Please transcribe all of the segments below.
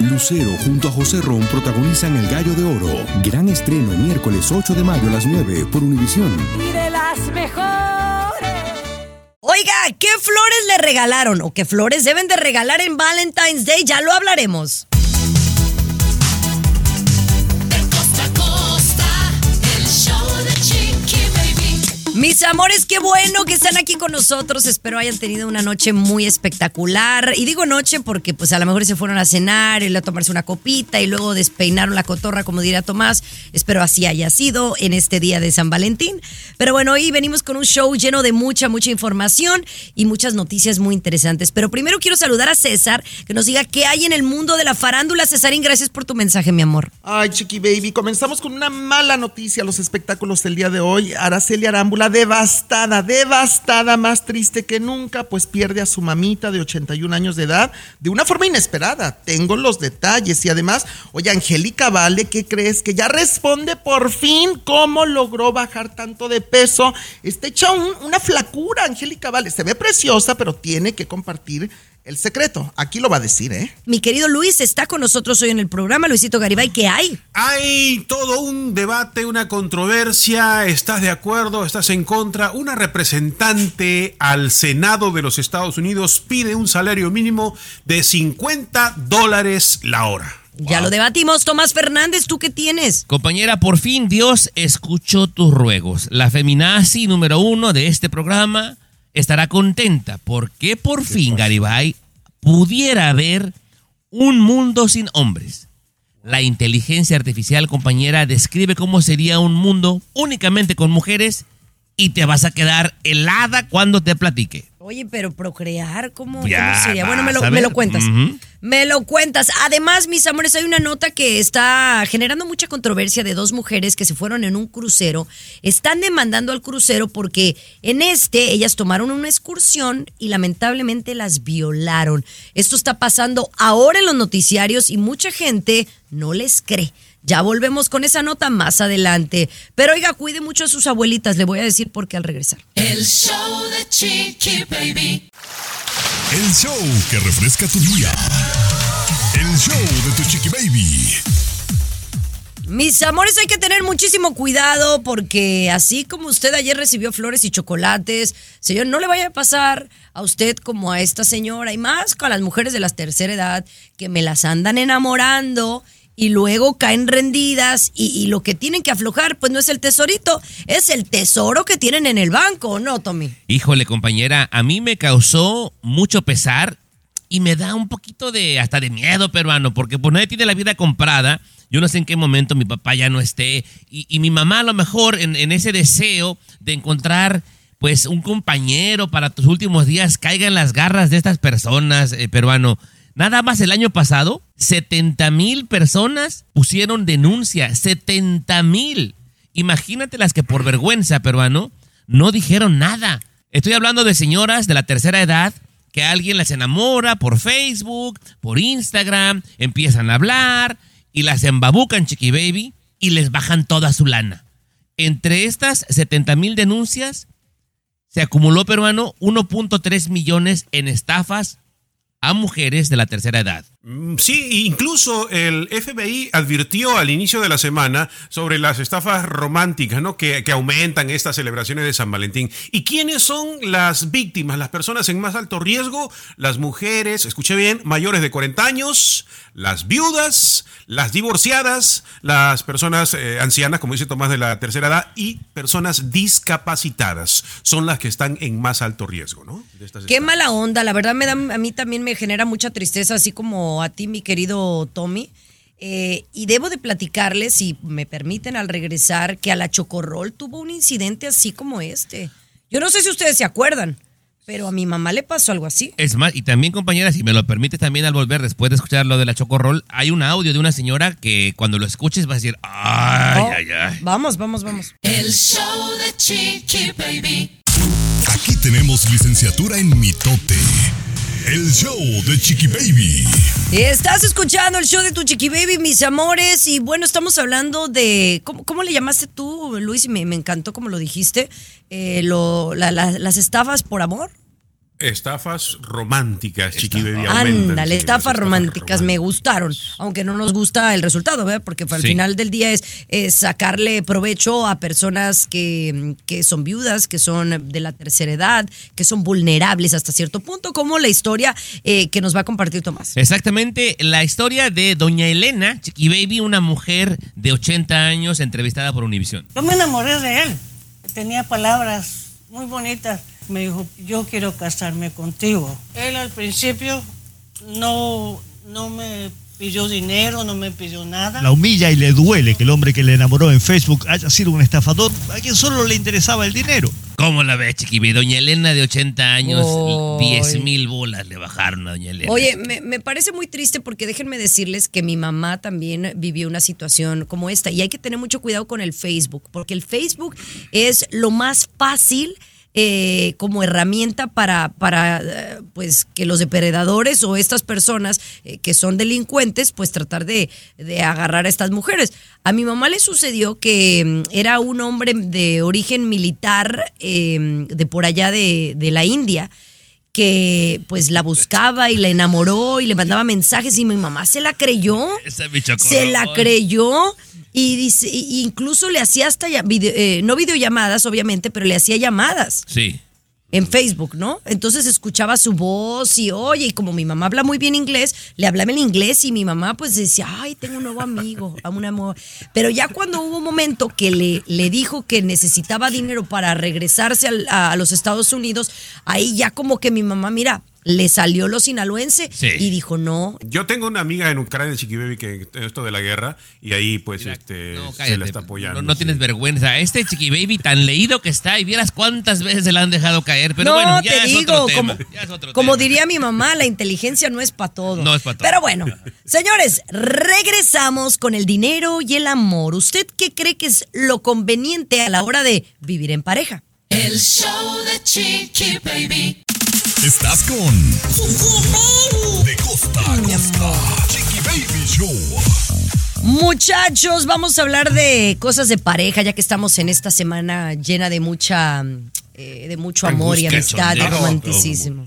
Lucero junto a José Ron protagonizan El Gallo de Oro. Gran estreno miércoles 8 de mayo a las 9 por Univisión. Y de las mejores. Oiga, ¿qué flores le regalaron o qué flores deben de regalar en Valentine's Day? Ya lo hablaremos. Mis amores, qué bueno que están aquí con nosotros. Espero hayan tenido una noche muy espectacular. Y digo noche porque pues a lo mejor se fueron a cenar y a tomarse una copita y luego despeinaron la cotorra, como diría Tomás. Espero así haya sido en este día de San Valentín. Pero bueno, hoy venimos con un show lleno de mucha, mucha información y muchas noticias muy interesantes. Pero primero quiero saludar a César, que nos diga qué hay en el mundo de la farándula. Cesarín, gracias por tu mensaje, mi amor. Ay, Chiqui Baby, comenzamos con una mala noticia. Los espectáculos del día de hoy. Araceli Arámbula devastada, devastada, más triste que nunca, pues pierde a su mamita de 81 años de edad de una forma inesperada. Tengo los detalles y además, oye, Angélica Vale, ¿qué crees? Que ya responde por fin cómo logró bajar tanto de peso. Está hecha una flacura, Angélica Vale. Se ve preciosa, pero tiene que compartir el secreto, aquí lo va a decir, ¿eh? Mi querido Luis está con nosotros hoy en el programa. Luisito Garibay, ¿qué hay? Hay todo un debate, una controversia. ¿Estás de acuerdo? ¿Estás en contra? Una representante al Senado de los Estados Unidos pide un salario mínimo de 50 dólares la hora. Ya lo debatimos. Tomás Fernández, ¿tú qué tienes? Compañera, por fin Dios escuchó tus ruegos. La feminazi número uno de este programa estará contenta porque por fin Garibay pudiera haber un mundo sin hombres. La inteligencia artificial, compañera, describe cómo sería un mundo únicamente con mujeres y te vas a quedar helada cuando te platique. Oye, pero procrear, ¿cómo, Ya cómo sería? Bueno, me lo, me cuentas. Me lo cuentas. Además, mis amores, hay una nota que está generando mucha controversia de dos mujeres que se fueron en un crucero. Están demandando al crucero porque en este ellas tomaron una excursión y lamentablemente las violaron. Esto está pasando ahora en los noticiarios y mucha gente no les cree. Ya volvemos con esa nota más adelante. Pero oiga, cuide mucho a sus abuelitas. Le voy a decir por qué al regresar. El show de Chiqui Baby. El show que refresca tu día. El show de tu chiqui baby. Mis amores, hay que tener muchísimo cuidado porque así como usted ayer recibió flores y chocolates, señor, no le vaya a pasar a usted como a esta señora y más con las mujeres de la tercera edad que me las andan enamorando y luego caen rendidas y, lo que tienen que aflojar pues no es el tesorito, es el tesoro que tienen en el banco, ¿no, Tommy? Híjole, compañera, a mí me causó mucho pesar y me da un poquito de hasta de miedo, peruano, porque pues nadie tiene la vida comprada. Yo no sé en qué momento mi papá ya no esté y, mi mamá a lo mejor en, en ese deseo de encontrar pues un compañero para tus últimos días caiga en las garras de estas personas, eh, peruano. Nada más el año pasado, 70 mil personas pusieron denuncia, 70 mil. Imagínate las que por vergüenza, peruano, no dijeron nada. Estoy hablando de señoras de la tercera edad que alguien las enamora por Facebook, por Instagram, empiezan a hablar y las embabucan, chiqui baby, y les bajan toda su lana. Entre estas 70 mil denuncias, se acumuló, peruano, 1.3 millones en estafas a mujeres de la tercera edad. Mm, Sí, incluso el FBI advirtió al inicio de la semana sobre las estafas románticas, ¿no? Que, que aumentan estas celebraciones de San Valentín. ¿Y quiénes son las víctimas, las personas en más alto riesgo? Las mujeres, escuché bien, mayores de 40 años, las viudas, las divorciadas, las personas eh, ancianas, como dice Tomás, de la tercera edad, y personas discapacitadas. Son las que están en más alto riesgo, ¿no? De estas Qué estafas. mala onda, la verdad me da, a mí también me genera mucha tristeza, así como a ti, mi querido Tommy. Eh, y debo de platicarles, si me permiten al regresar, que a la Chocorrol tuvo un incidente así como este. Yo no sé si ustedes se acuerdan, pero a mi mamá le pasó algo así. Es más, y también, compañera, si me lo permites también al volver, después de escuchar lo de la chocorrol, hay un audio de una señora que cuando lo escuches vas a decir, ay, Oh, ay, ay. Vamos, vamos, vamos. El show de Chiqui Baby. Aquí tenemos licenciatura en mitote. El show de chiqui baby. Estás escuchando el show de tu Chiqui Baby, mis amores, y bueno, estamos hablando de, ¿cómo, cómo le llamaste tú, Luis? Me, me encantó como lo dijiste, eh, lo- la- la- las estafas por amor. Estafas románticas, Chiqui Baby. Ándale, estafas románticas me gustaron, aunque no nos gusta el resultado, ¿verdad? Porque al Sí. final del día es, es sacarle provecho a personas que, que son viudas, que son de la tercera edad, que son vulnerables hasta cierto punto, como la historia eh, que nos va a compartir Tomás. Exactamente, la historia de Doña Elena, Chiqui Baby, una mujer de 80 años entrevistada por Univision. Yo me enamoré de él. Tenía palabras muy bonitas. Me dijo, yo quiero casarme contigo. Él al principio no, no me pidió dinero, no me pidió nada. La humilla y le duele que el hombre que le enamoró en Facebook haya sido un estafador a quien solo le interesaba el dinero. ¿Cómo la ves, Chiqui Baby? Doña Elena de 80 años. 10 mil bolas le bajaron a Doña Elena. Oye, me, me parece muy triste porque déjenme decirles que mi mamá también vivió una situación como esta y hay que tener mucho cuidado con el Facebook porque el Facebook es lo más fácil eh, como herramienta para, para eh, pues que los depredadores o estas personas eh, que son delincuentes pues tratar de, de agarrar a estas mujeres. A mi mamá le sucedió que mm, era un hombre de origen militar eh, de por allá de, de la India que pues la buscaba y la enamoró y le mandaba mensajes y mi mamá se la creyó. Esa Se la creyó y dice, y- incluso le hacía hasta, video- eh, no videollamadas obviamente, pero le hacía llamadas Sí. en Facebook, ¿no? Entonces escuchaba su voz y oye, y como mi mamá habla muy bien inglés, le hablaba en inglés y mi mamá pues decía, ay, tengo un nuevo amigo, a un amor. Pero ya cuando hubo un momento que le, le dijo que necesitaba dinero para regresarse al- a, a los Estados Unidos, ahí ya como que mi mamá, mira, le salió lo sinaloense Sí. y dijo, no, Yo tengo una amiga en Ucrania, Chiqui Baby, que esto de la guerra, y ahí pues este, se Cállate, la está apoyando. No, no tienes vergüenza. Este Chiqui Baby tan leído que está y vieras cuántas veces se la han dejado caer. Pero no, bueno, ya te es digo, otro tema. como, ya es otro como tema. diría mi mamá, la inteligencia no es para todo. No es pa' todo. Pero bueno, señores, regresamos con el dinero y el amor. ¿Usted qué cree que es lo conveniente a la hora de vivir en pareja? El show de Chiqui Baby. Estás con De costa a costa. Chiqui Baby Show. Muchachos, vamos a hablar de cosas de pareja, ya que estamos en esta semana llena de mucha, eh, de mucho amor y amistad y romanticismo.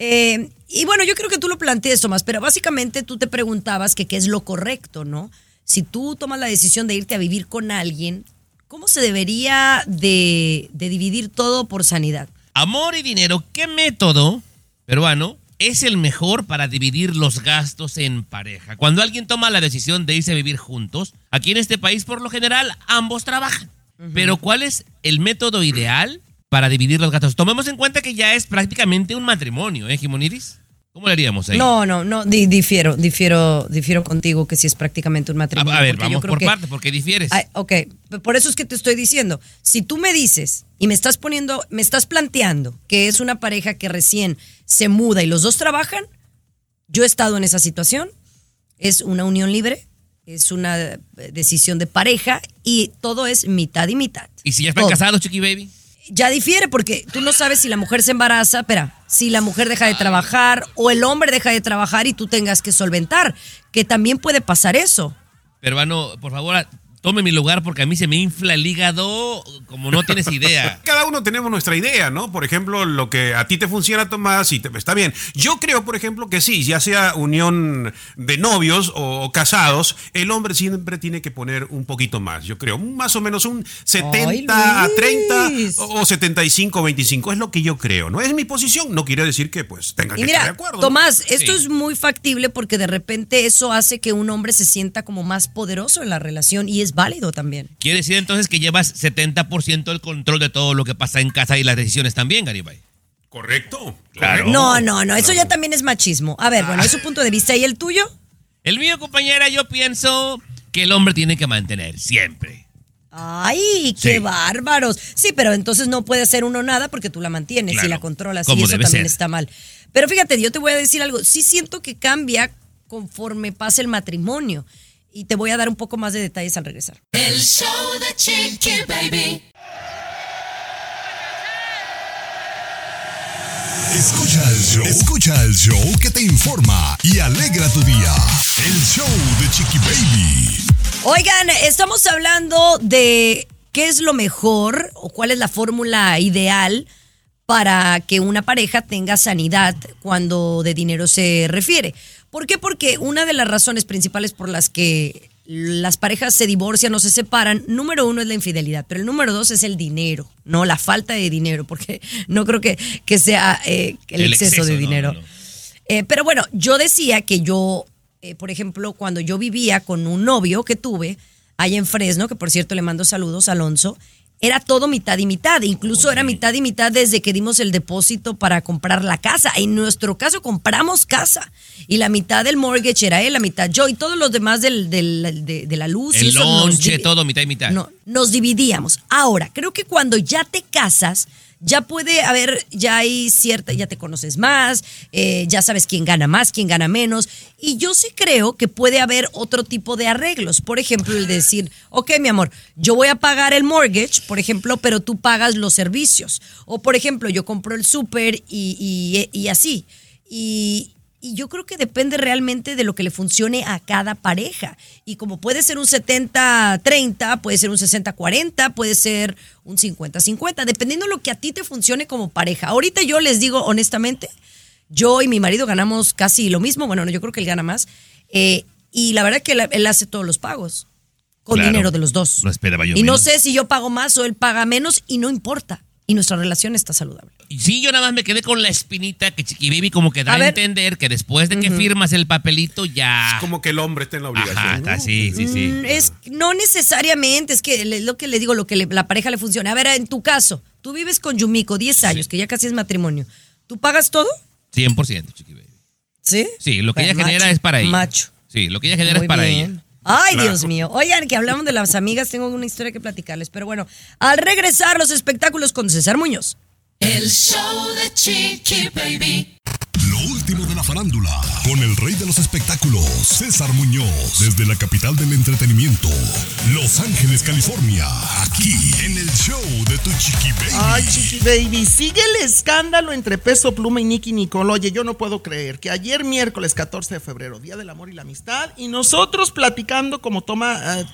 Eh, y bueno, yo creo que tú lo planteas, Tomás, pero básicamente tú te preguntabas que qué es lo correcto, ¿no? Si tú tomas la decisión de irte a vivir con alguien, ¿cómo se debería de, de dividir todo por sanidad? Amor y dinero, ¿qué método peruano es el mejor para dividir los gastos en pareja? Cuando alguien toma la decisión de irse a vivir juntos, aquí en este país por lo general ambos trabajan. Pero ¿cuál es el método ideal para dividir los gastos? Tomemos en cuenta que ya es prácticamente un matrimonio, ¿eh, Jimoniris? ¿Cómo le haríamos ahí? No, no, no, di- difiero, difiero, difiero contigo que si es prácticamente un matrimonio. a ver, vamos por que- partes, porque difieres. Ay, ok, por eso es que te estoy diciendo, si tú me dices y me estás poniendo, me estás planteando que es una pareja que recién se muda y los dos trabajan, yo he estado en esa situación, es una unión libre, es una eh, decisión de pareja y todo es mitad y mitad. ¿Y si ya están todo. casados, Chiqui Baby? Ya difiere porque tú no sabes si la mujer se embaraza, espera, si la mujer deja de trabajar o el hombre deja de trabajar y tú tengas que solventar, que también puede pasar eso. Peruano, por favor, tome mi lugar porque a mí se me infla el hígado como no tienes idea. Cada uno tenemos nuestra idea, ¿no? Por ejemplo, lo que a ti te funciona, Tomás, y te- está bien. Yo creo, por ejemplo, que sí, ya sea unión de novios o, o casados, el hombre siempre tiene que poner un poquito más. Yo creo, más o menos un 70 a 30 o, o 75 25. Es lo que yo creo, ¿no? Es mi posición. No quiere decir que pues tenga que estar de acuerdo. ¿no? Tomás, esto Sí. es muy factible porque de repente eso hace que un hombre se sienta como más poderoso en la relación y es válido también. Quiere decir entonces que llevas 70% del control de todo lo que pasa en casa y las decisiones también, Garibay. Correcto. Claro. No, no, no, eso ya también es machismo. A ver, bueno, es su punto de vista y el tuyo. El mío, compañera, yo pienso que el hombre tiene que mantener siempre. Ay, qué Sí. bárbaros. Sí, pero entonces no puede hacer uno nada porque tú la mantienes Claro, y la controlas y eso también ser. está mal. Pero fíjate, yo te voy a decir algo. Sí siento que cambia conforme pasa el matrimonio y te voy a dar un poco más de detalles al regresar. El show de Chiqui Baby. Escucha el show. Escucha el show que te informa y alegra tu día. El show de Chiqui Baby. Oigan, estamos hablando de qué es lo mejor o cuál es la fórmula ideal para que una pareja tenga sanidad cuando de dinero se refiere. ¿Por qué? Porque una de las razones principales por las que las parejas se divorcian o se separan, número uno es la infidelidad, pero el número dos es el dinero, no la falta de dinero, porque no creo que, que sea eh, el, El exceso, exceso, de no, dinero. no. Eh, pero bueno, yo decía que yo, eh, por ejemplo, cuando yo vivía con un novio que tuve allá en Fresno, que por cierto le mando saludos Alonso, era todo mitad y mitad, incluso era mitad y mitad desde que dimos el depósito para comprar la casa. En nuestro caso compramos casa y la mitad del mortgage era él, la mitad yo y todos los demás del, del- de, de la luz. El lonche, todo, mitad y mitad. no, nos dividíamos. Ahora, creo que cuando ya te casas, ya puede haber, ya hay cierta, ya te conoces más, eh, ya sabes quién gana más, quién gana menos. Y yo sí creo que puede haber otro tipo de arreglos. Por ejemplo, el decir, ok, mi amor, yo voy a pagar el mortgage, por ejemplo, pero tú pagas los servicios. O, por ejemplo, yo compro el súper y, y- y así. Y, y yo creo que depende realmente de lo que le funcione a cada pareja. Y como puede ser un 70-30, puede ser un 60-40, puede ser un 50-50, dependiendo de lo que a ti te funcione como pareja. Ahorita yo les digo honestamente, yo y mi marido ganamos casi lo mismo, bueno, no, yo creo que él gana más. eh, y la verdad que él, hace todos los pagos con Claro. dinero de los dos. Esperaba yo y no sé si yo pago más o él paga menos y no importa. Y nuestra relación está saludable. Y sí, yo nada más me quedé con la espinita que Chiqui Baby como que da A entender que después de que firmas el papelito ya... Como que el hombre está en la obligación. Ajá, sí, sí, sí. Mm, Es no necesariamente, es que lo que le digo, lo que le- la pareja le funciona. A ver, en tu caso, tú vives con Yumiko 10 años, que ya casi es matrimonio. ¿Tú pagas todo? 100%, Chiqui Baby. ¿Sí? Sí, lo que ella Macho, genera es para ella. Macho. Sí, lo que ella genera Muy es para bien. ella. Ay. Dios mío. Oigan, que hablamos de las amigas, tengo una historia que platicarles. Pero bueno, al regresar los espectáculos con César Muñoz. El show de Chiqui Baby. La farándula, con el rey de los espectáculos, César Muñoz, desde la capital del entretenimiento, Los Ángeles, California, aquí en el show de tu chiqui baby. Ay, Chiqui Baby, sigue el escándalo entre Peso Pluma y Nicky Nicole. Oye, yo no puedo creer que ayer miércoles 14 de febrero, Día del Amor y la Amistad, y nosotros platicando como toma eh,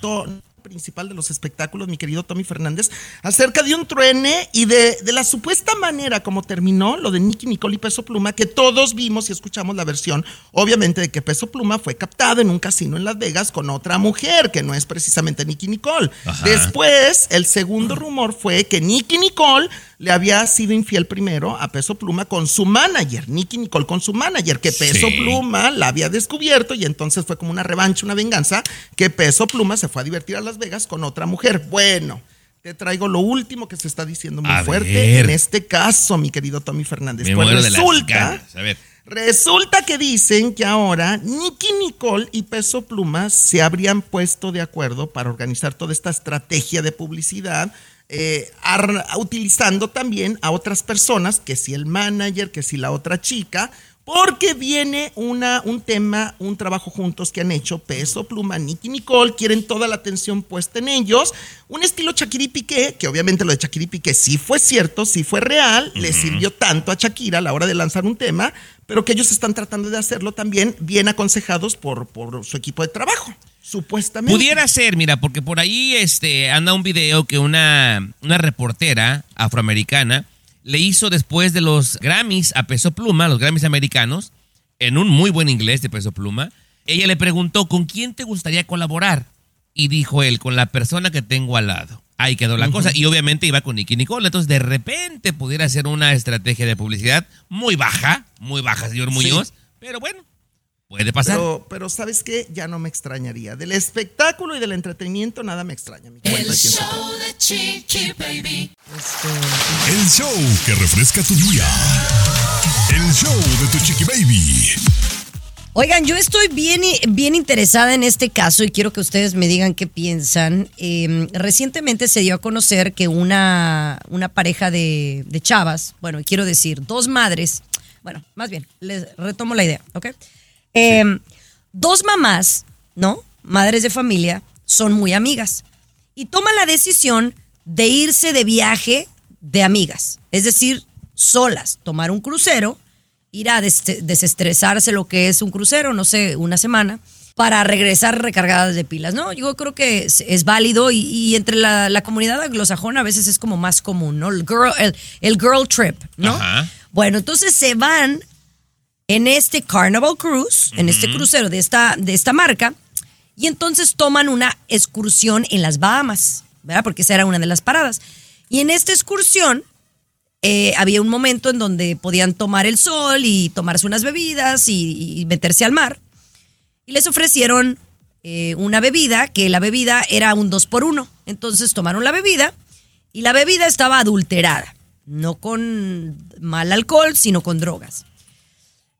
principal de los espectáculos, mi querido Tommy Fernández, acerca de un truene y de, de la supuesta manera como terminó lo de Nicky Nicole y Peso Pluma, que todos vimos y escuchamos la versión, obviamente, de que Peso Pluma fue captado en un casino en Las Vegas con otra mujer, que no es precisamente Nicky Nicole. Ajá. Después, el segundo rumor fue que Nicky Nicole le había sido infiel primero a Peso Pluma con su manager, Nicky Nicole con su manager, que Peso Sí. Pluma la había descubierto y entonces fue como una revancha, una venganza, que Peso Pluma se fue a divertir a Las Vegas con otra mujer. Bueno, te traigo lo último que se está diciendo muy A fuerte ver. en este caso, mi querido Tommy Fernández. Me Pues resulta. A ver. Resulta que dicen que ahora Nicky Nicole y Peso Pluma se habrían puesto de acuerdo para organizar toda esta estrategia de publicidad, eh, utilizando también a otras personas, que si el manager, que si la otra chica, porque viene una, un tema, un trabajo juntos que han hecho Peso Pluma, Nicky Nicole, quieren toda la atención puesta en ellos. Un estilo Shakira y Piqué, que obviamente lo de Shakira y Piqué sí fue cierto, sí fue real, le sirvió tanto a Shakira a la hora de lanzar un tema, pero que ellos están tratando de hacerlo también bien aconsejados por, por su equipo de trabajo, supuestamente. Pudiera ser, mira, porque por ahí este, anda un video que una, una reportera afroamericana le hizo después de los Grammys a Peso Pluma, los Grammys americanos, en un muy buen inglés de Peso Pluma. Ella le preguntó, ¿con quién te gustaría colaborar? Y dijo él, con la persona que tengo al lado. Ahí quedó la cosa. Y obviamente iba con Nicky Nicole. Entonces, de repente pudiera ser una estrategia de publicidad muy baja, muy baja, señor Muñoz. Pero bueno, puede pasar. Pero, pero ¿sabes qué? Ya no me extrañaría. Del espectáculo y del entretenimiento nada me extraña. Mi El show de Chiqui Baby. El show que refresca tu día. El show de tu chiqui baby. Oigan, yo estoy bien, bien interesada en este caso y quiero que ustedes me digan qué piensan. Eh, recientemente se dio a conocer que una, una pareja de, de chavas, bueno, quiero decir, dos madres, bueno, más bien, les retomo la idea, ¿ok? Eh, Dos mamás, ¿no? Madres de familia, son muy amigas y toman la decisión de irse de viaje de amigas, es decir, solas, tomar un crucero ir a des- desestresarse lo que es un crucero, no sé, una semana, para regresar recargadas de pilas, ¿no? Yo creo que es, es válido y, y entre la, la comunidad anglosajona a veces es como más común, ¿no? El girl, el, el girl trip, ¿no? Ajá. Bueno, entonces se van en este Carnival Cruise, en este crucero de esta, de esta marca, y entonces toman una excursión en las Bahamas, ¿verdad? Porque esa era una de las paradas. Y en esta excursión eh, había un momento en donde podían tomar el sol y tomarse unas bebidas y, y meterse al mar. Y les ofrecieron eh, una bebida, que la bebida era un dos por uno. Entonces tomaron la bebida y la bebida estaba adulterada, no con mal alcohol, sino con drogas.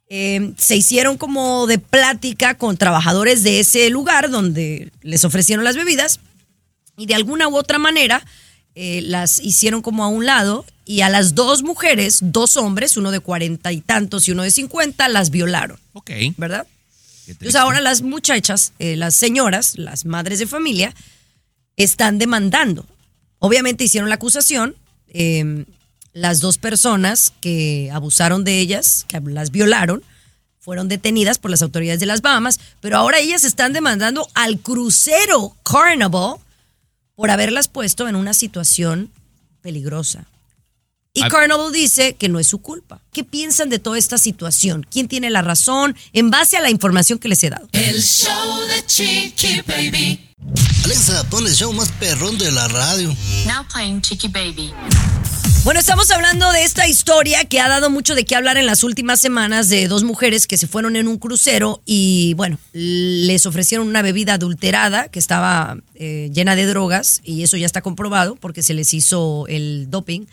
Eh, se hicieron como de plática con trabajadores de ese lugar donde les ofrecieron las bebidas y de alguna u otra manera eh, las hicieron como a un lado y a las dos mujeres, dos hombres, uno de cuarenta y tantos y uno de cincuenta, las violaron, Ok. ¿verdad? Entonces ahora las muchachas, eh, las señoras, las madres de familia, están demandando. Obviamente hicieron la acusación. Las dos personas que abusaron de ellas, que las violaron, fueron detenidas por las autoridades de las Bahamas, pero ahora ellas están demandando al crucero Carnival por haberlas puesto en una situación peligrosa. Y. Carnival dice que no es su culpa. ¿Qué piensan de toda esta situación? ¿Quién tiene la razón en base a la información que les he dado? El show de Chiqui Baby. Alexa, pon el show más perrón de la radio. Now playing Chiqui Baby. Bueno, estamos hablando de esta historia que ha dado mucho de qué hablar en las últimas semanas de dos mujeres que se fueron en un crucero y, bueno, les ofrecieron una bebida adulterada que estaba eh, llena de drogas y eso ya está comprobado porque se les hizo el doping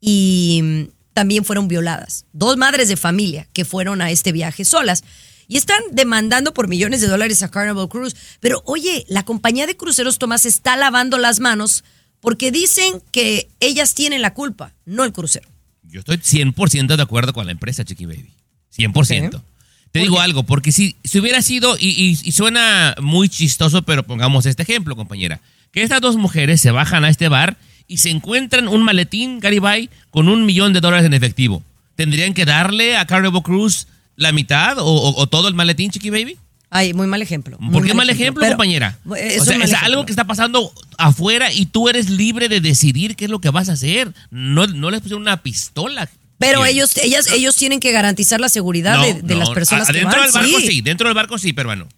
y mm, también fueron violadas. Dos madres de familia que fueron a este viaje solas. Y están demandando por millones de dólares a Carnival Cruise. Pero oye, la compañía de cruceros Tomás está lavando las manos porque dicen que ellas tienen la culpa, no el crucero. Yo estoy 100% de acuerdo con la empresa, Chiqui Baby. 100%. Te digo algo, porque si, si hubiera sido, y, y- y suena muy chistoso, pero pongamos este ejemplo, compañera, que estas dos mujeres se bajan a este bar y se encuentran un maletín, Garibay, con un millón de dólares en efectivo. ¿Tendrían que darle a Carnival Cruise la mitad o, o- o todo el maletín, Chiqui Baby? Ay, muy mal ejemplo. muy ¿Por qué mal ejemplo, pero- compañera? Es o sea, es ejemplo. algo que está pasando afuera y tú eres libre de decidir qué es lo que vas a hacer. No, no les pusieron una pistola. Pero ellos, ellas, ellos tienen que garantizar la seguridad No, de, de no, las personas a- que Dentro van. del barco sí. sí. dentro del barco sí, peruano. Eh,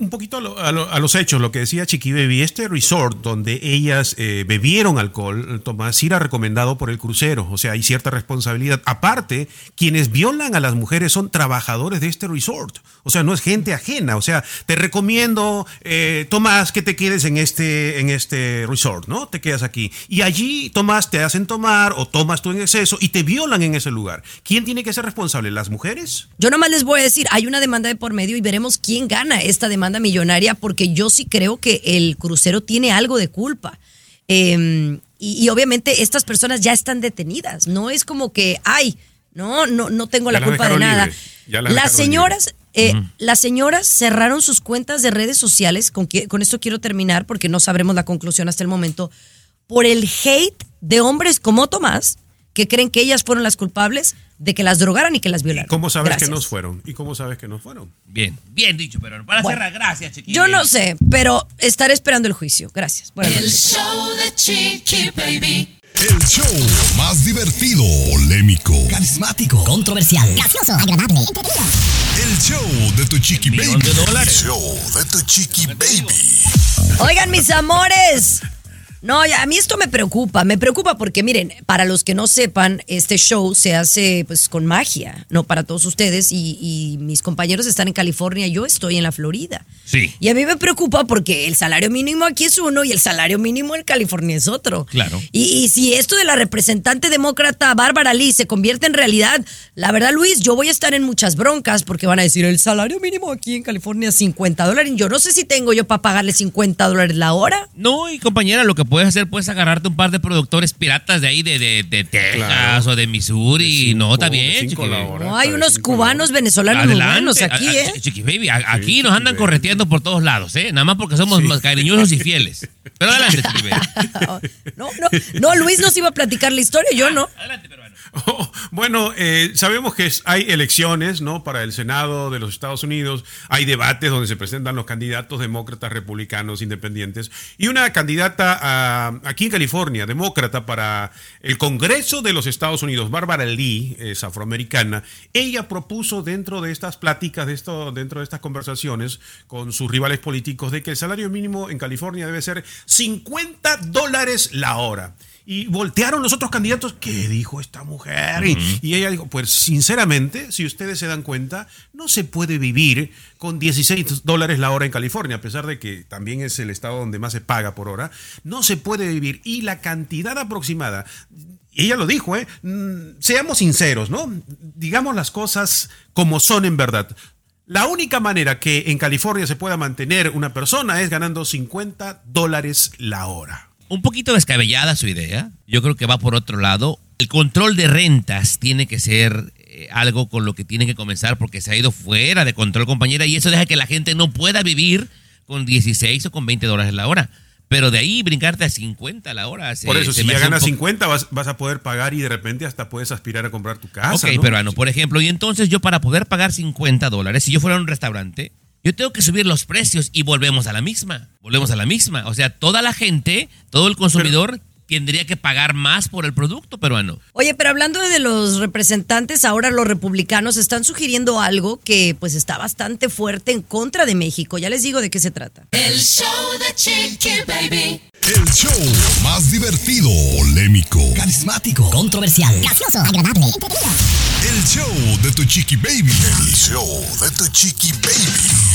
un poquito a, lo- a lo- a los hechos, lo que decía Chiqui Baby, este resort donde ellas eh, bebieron alcohol, Tomás, era recomendado por el crucero, o sea, hay cierta responsabilidad. Aparte, quienes violan a las mujeres son trabajadores de este resort, o sea, no es gente ajena, o sea, te recomiendo, eh, Tomás, que te quedes en este, en este resort, ¿no? Te quedas aquí. Y allí, Tomás, te hacen tomar o tomas tú en exceso y te violan en ese lugar. ¿Quién tiene que ser responsable? ¿Las mujeres? Yo nomás les voy a decir, hay una demanda de por medio y veremos quién gana esta demanda millonaria, porque yo sí creo que el crucero tiene algo de culpa. Eh, y, y obviamente estas personas ya están detenidas. No es como que, ay, no, no, no tengo Ya la culpa de nada. las señoras, eh, las señoras cerraron sus cuentas de redes sociales. Con, que- con esto quiero terminar porque no sabremos la conclusión hasta el momento. Por el hate de hombres como Tomás, que creen que ellas fueron las culpables de que las drogaran y que las violaran. ¿Cómo sabes Gracias. que no fueron? ¿Y cómo sabes que no fueron? Bien, bien dicho, pero para Bueno. cerrar, gracias, chiquillos. Yo no sé, pero estaré esperando el juicio. Gracias. Buenas El noches. show de Chiqui Baby. El show más divertido, polémico, Carismático, controversial. Gracioso, agradable, entretenido. el show de tu chiqui baby. De dólares. El show de tu chiqui baby. Oigan, mis amores. No, ya, a mí esto me preocupa, me preocupa porque miren, para los que no sepan, este show se hace pues con magia, no para todos ustedes y, y mis compañeros están en California, yo estoy en la Florida. Sí. Y a mí me preocupa porque el salario mínimo aquí es uno y el salario mínimo en California es otro. Claro. Y, y si esto de la representante demócrata Bárbara Lee se convierte en realidad, la verdad, Luis, yo voy a estar en muchas broncas porque van a decir el salario mínimo aquí en California es 50 dólares. Yo no sé si tengo yo para pagarle 50 dólares la hora. No, y compañera, lo que puedes hacer, puedes agarrarte un par de productores piratas de ahí, de, de, de Texas Claro. o de Missouri. De cinco- no, está bien, chiqui hora. No, hay unos cubanos venezolanos buenos aquí, A- a- ¿eh? Chiqui Baby, a- aquí Sí, nos Chiqui andan Baby. correteando por todos lados, ¿eh? Nada más porque somos más cariñosos y fieles. Pero adelante, Chiqui Baby. No, no, no, Luis nos iba a platicar la historia, yo no. Adelante, peruano. Bueno, eh, sabemos que hay elecciones, ¿no? Para el Senado de los Estados Unidos, hay debates donde se presentan los candidatos demócratas, republicanos, independientes, y una candidata aquí en California, demócrata, para el Congreso de los Estados Unidos, Bárbara Lee, es afroamericana, ella propuso dentro de estas pláticas, de dentro de estas conversaciones con sus rivales políticos, de que el salario mínimo en California debe ser 50 dólares la hora. Y voltearon los otros candidatos. ¿Qué dijo esta mujer? Y- y, ella dijo, pues sinceramente, si ustedes se dan cuenta, no se puede vivir con 16 dólares la hora en California, a pesar de que también es el estado donde más se paga por hora. No se puede vivir. Y la cantidad aproximada, ella lo dijo, ¿eh? Mm, seamos sinceros, ¿no? Digamos las cosas como son en verdad. La única manera que en California se pueda mantener una persona es ganando 50 dólares la hora. Un poquito descabellada su idea. Yo creo que va por otro lado. El control de rentas tiene que ser eh, algo con lo que tiene que comenzar porque se ha ido fuera de control, compañera, y eso deja que la gente no pueda vivir con 16 o con 20 dólares la hora. Pero de ahí brincarte a 50 la hora. se- Por eso, si ya ganas poco- 50, vas, vas a poder pagar y de repente hasta puedes aspirar a comprar tu casa. Ok, ¿no? peruano, por ejemplo, y entonces yo para poder pagar 50 dólares, si yo fuera a un restaurante, yo tengo que subir los precios y volvemos a la misma. Volvemos a la misma. O sea, toda la gente, todo el consumidor tendría que pagar más por el producto peruano. Oye, pero hablando de los representantes, ahora los republicanos están sugiriendo algo que pues está bastante fuerte en contra de México. Ya les digo de qué se trata. El show de Chiqui Baby. El show más divertido, polémico, Carismático, controversial, gracioso, agradable, el show de tu chiqui baby. El show de tu chiqui baby.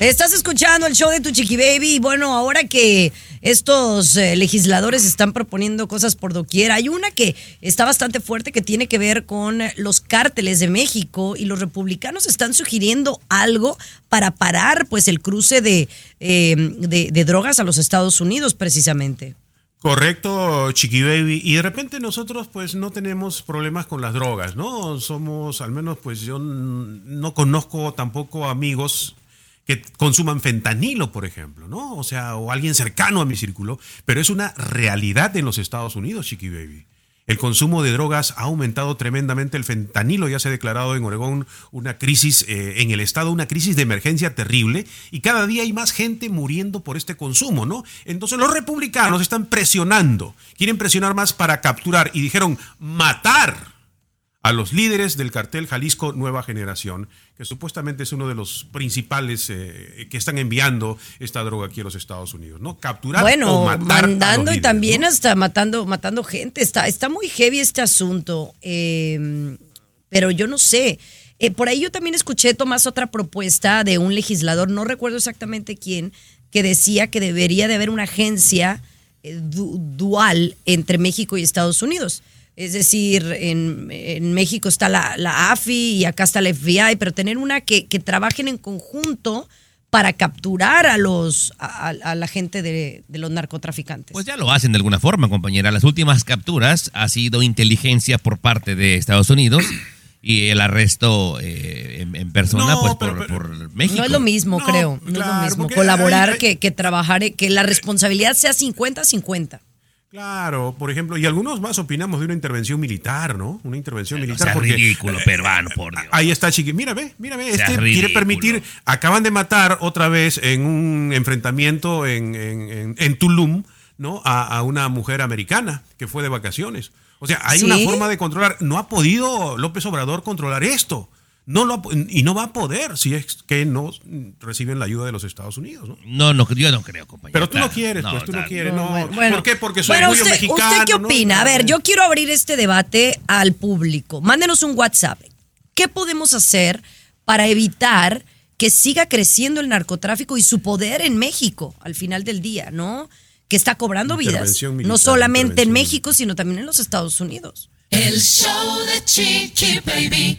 Estás escuchando el show de tu Chiqui Baby y bueno, ahora que estos eh, legisladores están proponiendo cosas por doquier, hay una que está bastante fuerte que tiene que ver con los cárteles de México y los republicanos están sugiriendo algo para parar pues el cruce de, eh, de, de drogas a los Estados Unidos precisamente. Correcto, Chiqui Baby. Y de repente nosotros pues no tenemos problemas con las drogas, ¿no? Somos, al menos pues yo no conozco tampoco amigos que consuman fentanilo, por ejemplo, ¿no? O sea, o alguien cercano a mi círculo, pero es una realidad en los Estados Unidos, Chiqui Baby. El consumo de drogas ha aumentado tremendamente. El fentanilo ya se ha declarado en Oregón una crisis, eh, en el estado, una crisis de emergencia terrible. Y cada día hay más gente muriendo por este consumo, ¿no? Entonces los republicanos están presionando, quieren presionar más para capturar y dijeron matar a los líderes del cartel Jalisco Nueva Generación, que supuestamente es uno de los principales eh, que están enviando esta droga aquí a los Estados Unidos, ¿no? Capturar o Bueno, a los mandando y también ¿no? hasta matando, matando gente. Está, está muy heavy este asunto. eh, pero yo no sé. Eh, por ahí yo también escuché, Tomás, otra propuesta de un legislador, no recuerdo exactamente quién, que decía que debería de haber una agencia eh, du- dual entre México y Estados Unidos. Es decir, en, en México está la, la AFI y acá está la FBI, pero tener una que, que trabajen en conjunto para capturar a los a, la gente de, de los narcotraficantes. Pues ya lo hacen de alguna forma, compañera. Las últimas capturas ha sido inteligencia por parte de Estados Unidos y el arresto eh, en, en persona No, pues, pero- por, pero- por México. no es lo mismo, No, creo. No es lo mismo. Colaborar hay- hay- que, que trabajar, que la responsabilidad sea 50-50. Claro, por ejemplo, y algunos más opinamos de una intervención militar, ¿no? Una intervención militar. sea porque, ridículo, peruano, por Dios. Ahí está, Chiqui. Mira, ve, mira, ve. Sea Este quiere permitir. Acaban de matar otra vez en un enfrentamiento en, en- en- en Tulum, ¿no? A, a una mujer americana que fue de vacaciones. O sea, hay ¿Sí? una forma de controlar. No ha podido López Obrador controlar esto. No lo y no va a poder si es que no reciben la ayuda de los Estados Unidos, ¿no? No, no, yo no creo, compañera. Pero tú no quieres, pues tú no quieres, No, no. bueno, bueno. ¿Por qué? Porque su Bueno, orgullo usted, mexicano. ¿usted qué ¿no? opina? A ver, yo quiero abrir este debate al público. Mándenos un WhatsApp. ¿Qué podemos hacer para evitar que siga creciendo el narcotráfico y su poder en México al final del día, ¿no? Que está cobrando vidas. No solamente en México, sino también en los Estados Unidos. El show de Chiqui Baby.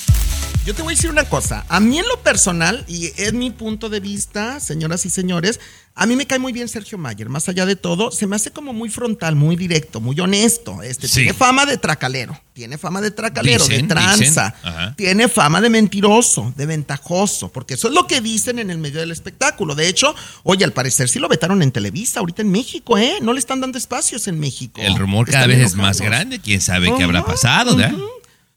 Yo te voy a decir una cosa. A mí en lo personal, y es mi punto de vista, señoras y señores, a mí me cae muy bien Sergio Mayer. Más allá de todo, se me hace como muy frontal, muy directo, muy honesto. Este, Sí. Tiene fama de tracalero, tiene fama de tracalero, Dicen, de tranza, tiene fama de mentiroso, de ventajoso, porque eso es lo que dicen en el medio del espectáculo. De hecho, oye, al parecer sí lo vetaron en Televisa, ahorita en México, ¿eh? No le están dando espacios en México. El rumor cada vez es más grande. ¿Quién sabe qué habrá pasado? ¿verdad?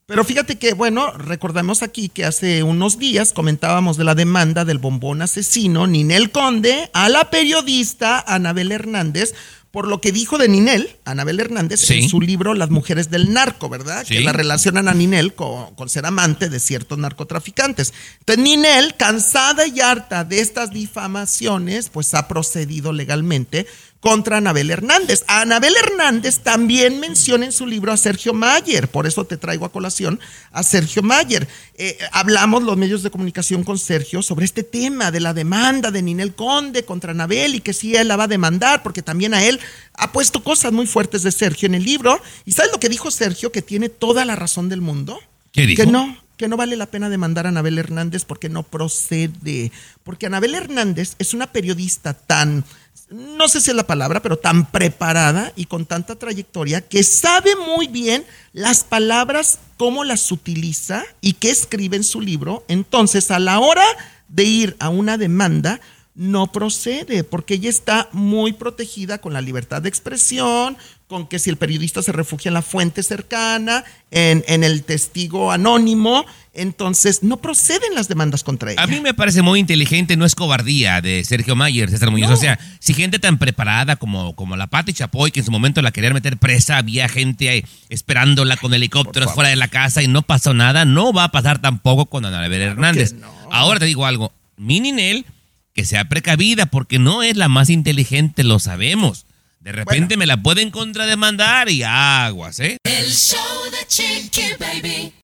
Pero fíjate que, bueno, recordamos aquí que hace unos días comentábamos de la demanda del bombón asesino Ninel Conde a la periodista Anabel Hernández por lo que dijo de Ninel, Anabel Hernández, Sí. en su libro Las mujeres del narco, ¿verdad? Sí. Que la relacionan a Ninel con, con ser amante de ciertos narcotraficantes. Entonces Ninel, cansada y harta de estas difamaciones, pues ha procedido legalmente contra Anabel Hernández. A Anabel Hernández también menciona en su libro a Sergio Mayer, por eso te traigo a colación a Sergio Mayer. Eh, hablamos los medios de comunicación con Sergio sobre este tema de la demanda de Ninel Conde contra Anabel y que sí él la va a demandar, porque también a él ha puesto cosas muy fuertes de Sergio en el libro. ¿Y sabes lo que dijo Sergio? Que tiene toda la razón del mundo. ¿Qué dijo? Que no, que no vale la pena demandar a Anabel Hernández porque no procede. Porque Anabel Hernández es una periodista tan, no sé si es la palabra, pero tan preparada y con tanta trayectoria que sabe muy bien las palabras, cómo las utiliza y qué escribe en su libro. Entonces, a la hora de ir a una demanda, no procede, porque ella está muy protegida con la libertad de expresión, con que si el periodista se refugia en la fuente cercana, en, en el testigo anónimo, entonces no proceden las demandas contra ella. A mí me parece muy inteligente, no es cobardía de Sergio Mayer, César Muñoz. O sea, si gente tan preparada como, como la Pati Chapoy, que en su momento la querían meter presa, había gente ahí esperándola con helicópteros fuera de la casa y no pasó nada, no va a pasar tampoco con Anabel Hernández. Ahora te digo algo, mi Ninel, que sea precavida, porque no es la más inteligente, lo sabemos. De repente me la pueden contrademandar y aguas, ¿eh? El show de Chiqui Baby.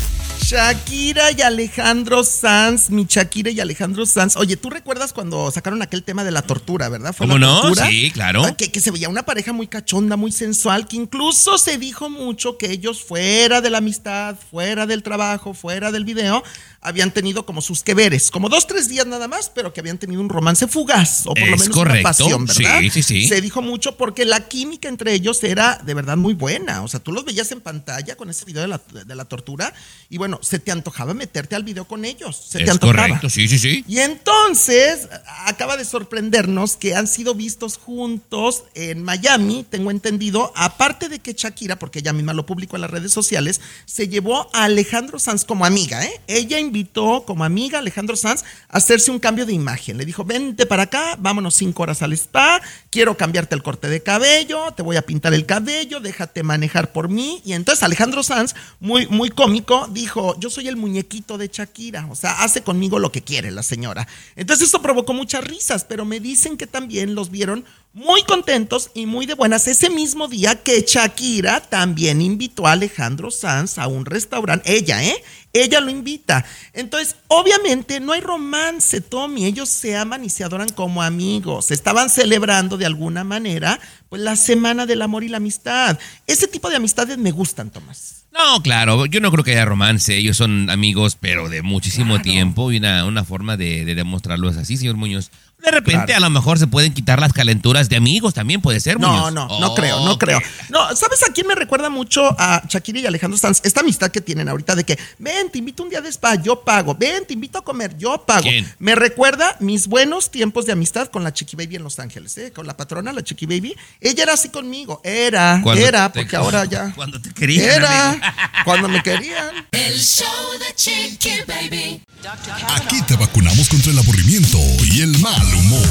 Shakira y Alejandro Sanz, mi Shakira y Alejandro Sanz. Oye, ¿tú recuerdas cuando sacaron aquel tema de la tortura, verdad? ¿Cómo la no? tortura? Sí, claro. Ah, Que, que se veía una pareja muy cachonda, muy sensual, que incluso se dijo mucho que ellos fuera de la amistad, fuera del trabajo, fuera del video, habían tenido como sus que veres, como dos, tres días nada más, pero que habían tenido un romance fugaz, o por lo menos correcto, una pasión, ¿verdad? sí, sí, sí. Se dijo mucho porque la química entre ellos era de verdad muy buena. O sea, tú los veías en pantalla con ese video de la, de la tortura y bueno, se te antojaba meterte al video con ellos. Se te Es antojaba. correcto, sí, sí, sí. Y entonces acaba de sorprendernos que han sido vistos juntos en Miami, tengo entendido, aparte de que Shakira, porque ella misma lo publicó en las redes sociales, se llevó a Alejandro Sanz como amiga, ¿eh? Ella invitó como amiga a Alejandro Sanz a hacerse un cambio de imagen. Le dijo, vente para acá, vámonos cinco horas al spa, quiero cambiarte el corte de cabello, te voy a pintar el cabello, déjate manejar por mí. Y entonces Alejandro Sanz, muy, muy cómico, dijo, yo soy el muñequito de Shakira, o sea, hace conmigo lo que quiere la señora. Entonces eso provocó muchas risas, pero me dicen que también los vieron muy contentos y muy de buenas ese mismo día que Shakira también invitó a Alejandro Sanz a un restaurante. Ella, ¿eh? Ella lo invita. Entonces, obviamente no hay romance, Tommy. Ellos se aman y se adoran como amigos. Estaban celebrando de alguna manera pues la semana del amor y la amistad. Ese tipo de amistades me gustan, Tomás. No, claro, yo no creo que haya romance. Ellos son amigos, pero de muchísimo tiempo y una, una forma de, de demostrarlo es así, señor Muñoz. De repente, Claro. a lo mejor se pueden quitar las calenturas de amigos, también puede ser, No, Muñoz. no, no Oh, creo, no creo. No, ¿sabes a quién me recuerda mucho a Shakira y Alejandro Sanz? Esta amistad que tienen ahorita de que, ven, te invito un día de spa, yo pago. Ven, te invito a comer, yo pago. ¿Quién? Me recuerda mis buenos tiempos de amistad con la Chiqui Baby en Los Ángeles, ¿eh? Con la patrona, la Chiqui Baby. Ella era así conmigo. Era, Cuando era, te- porque ahora ya. Cuando te querían, Era, amigo. cuando me querían. El show de Chiqui Baby. Aquí te vacunamos contra el aburrimiento y el mal humor.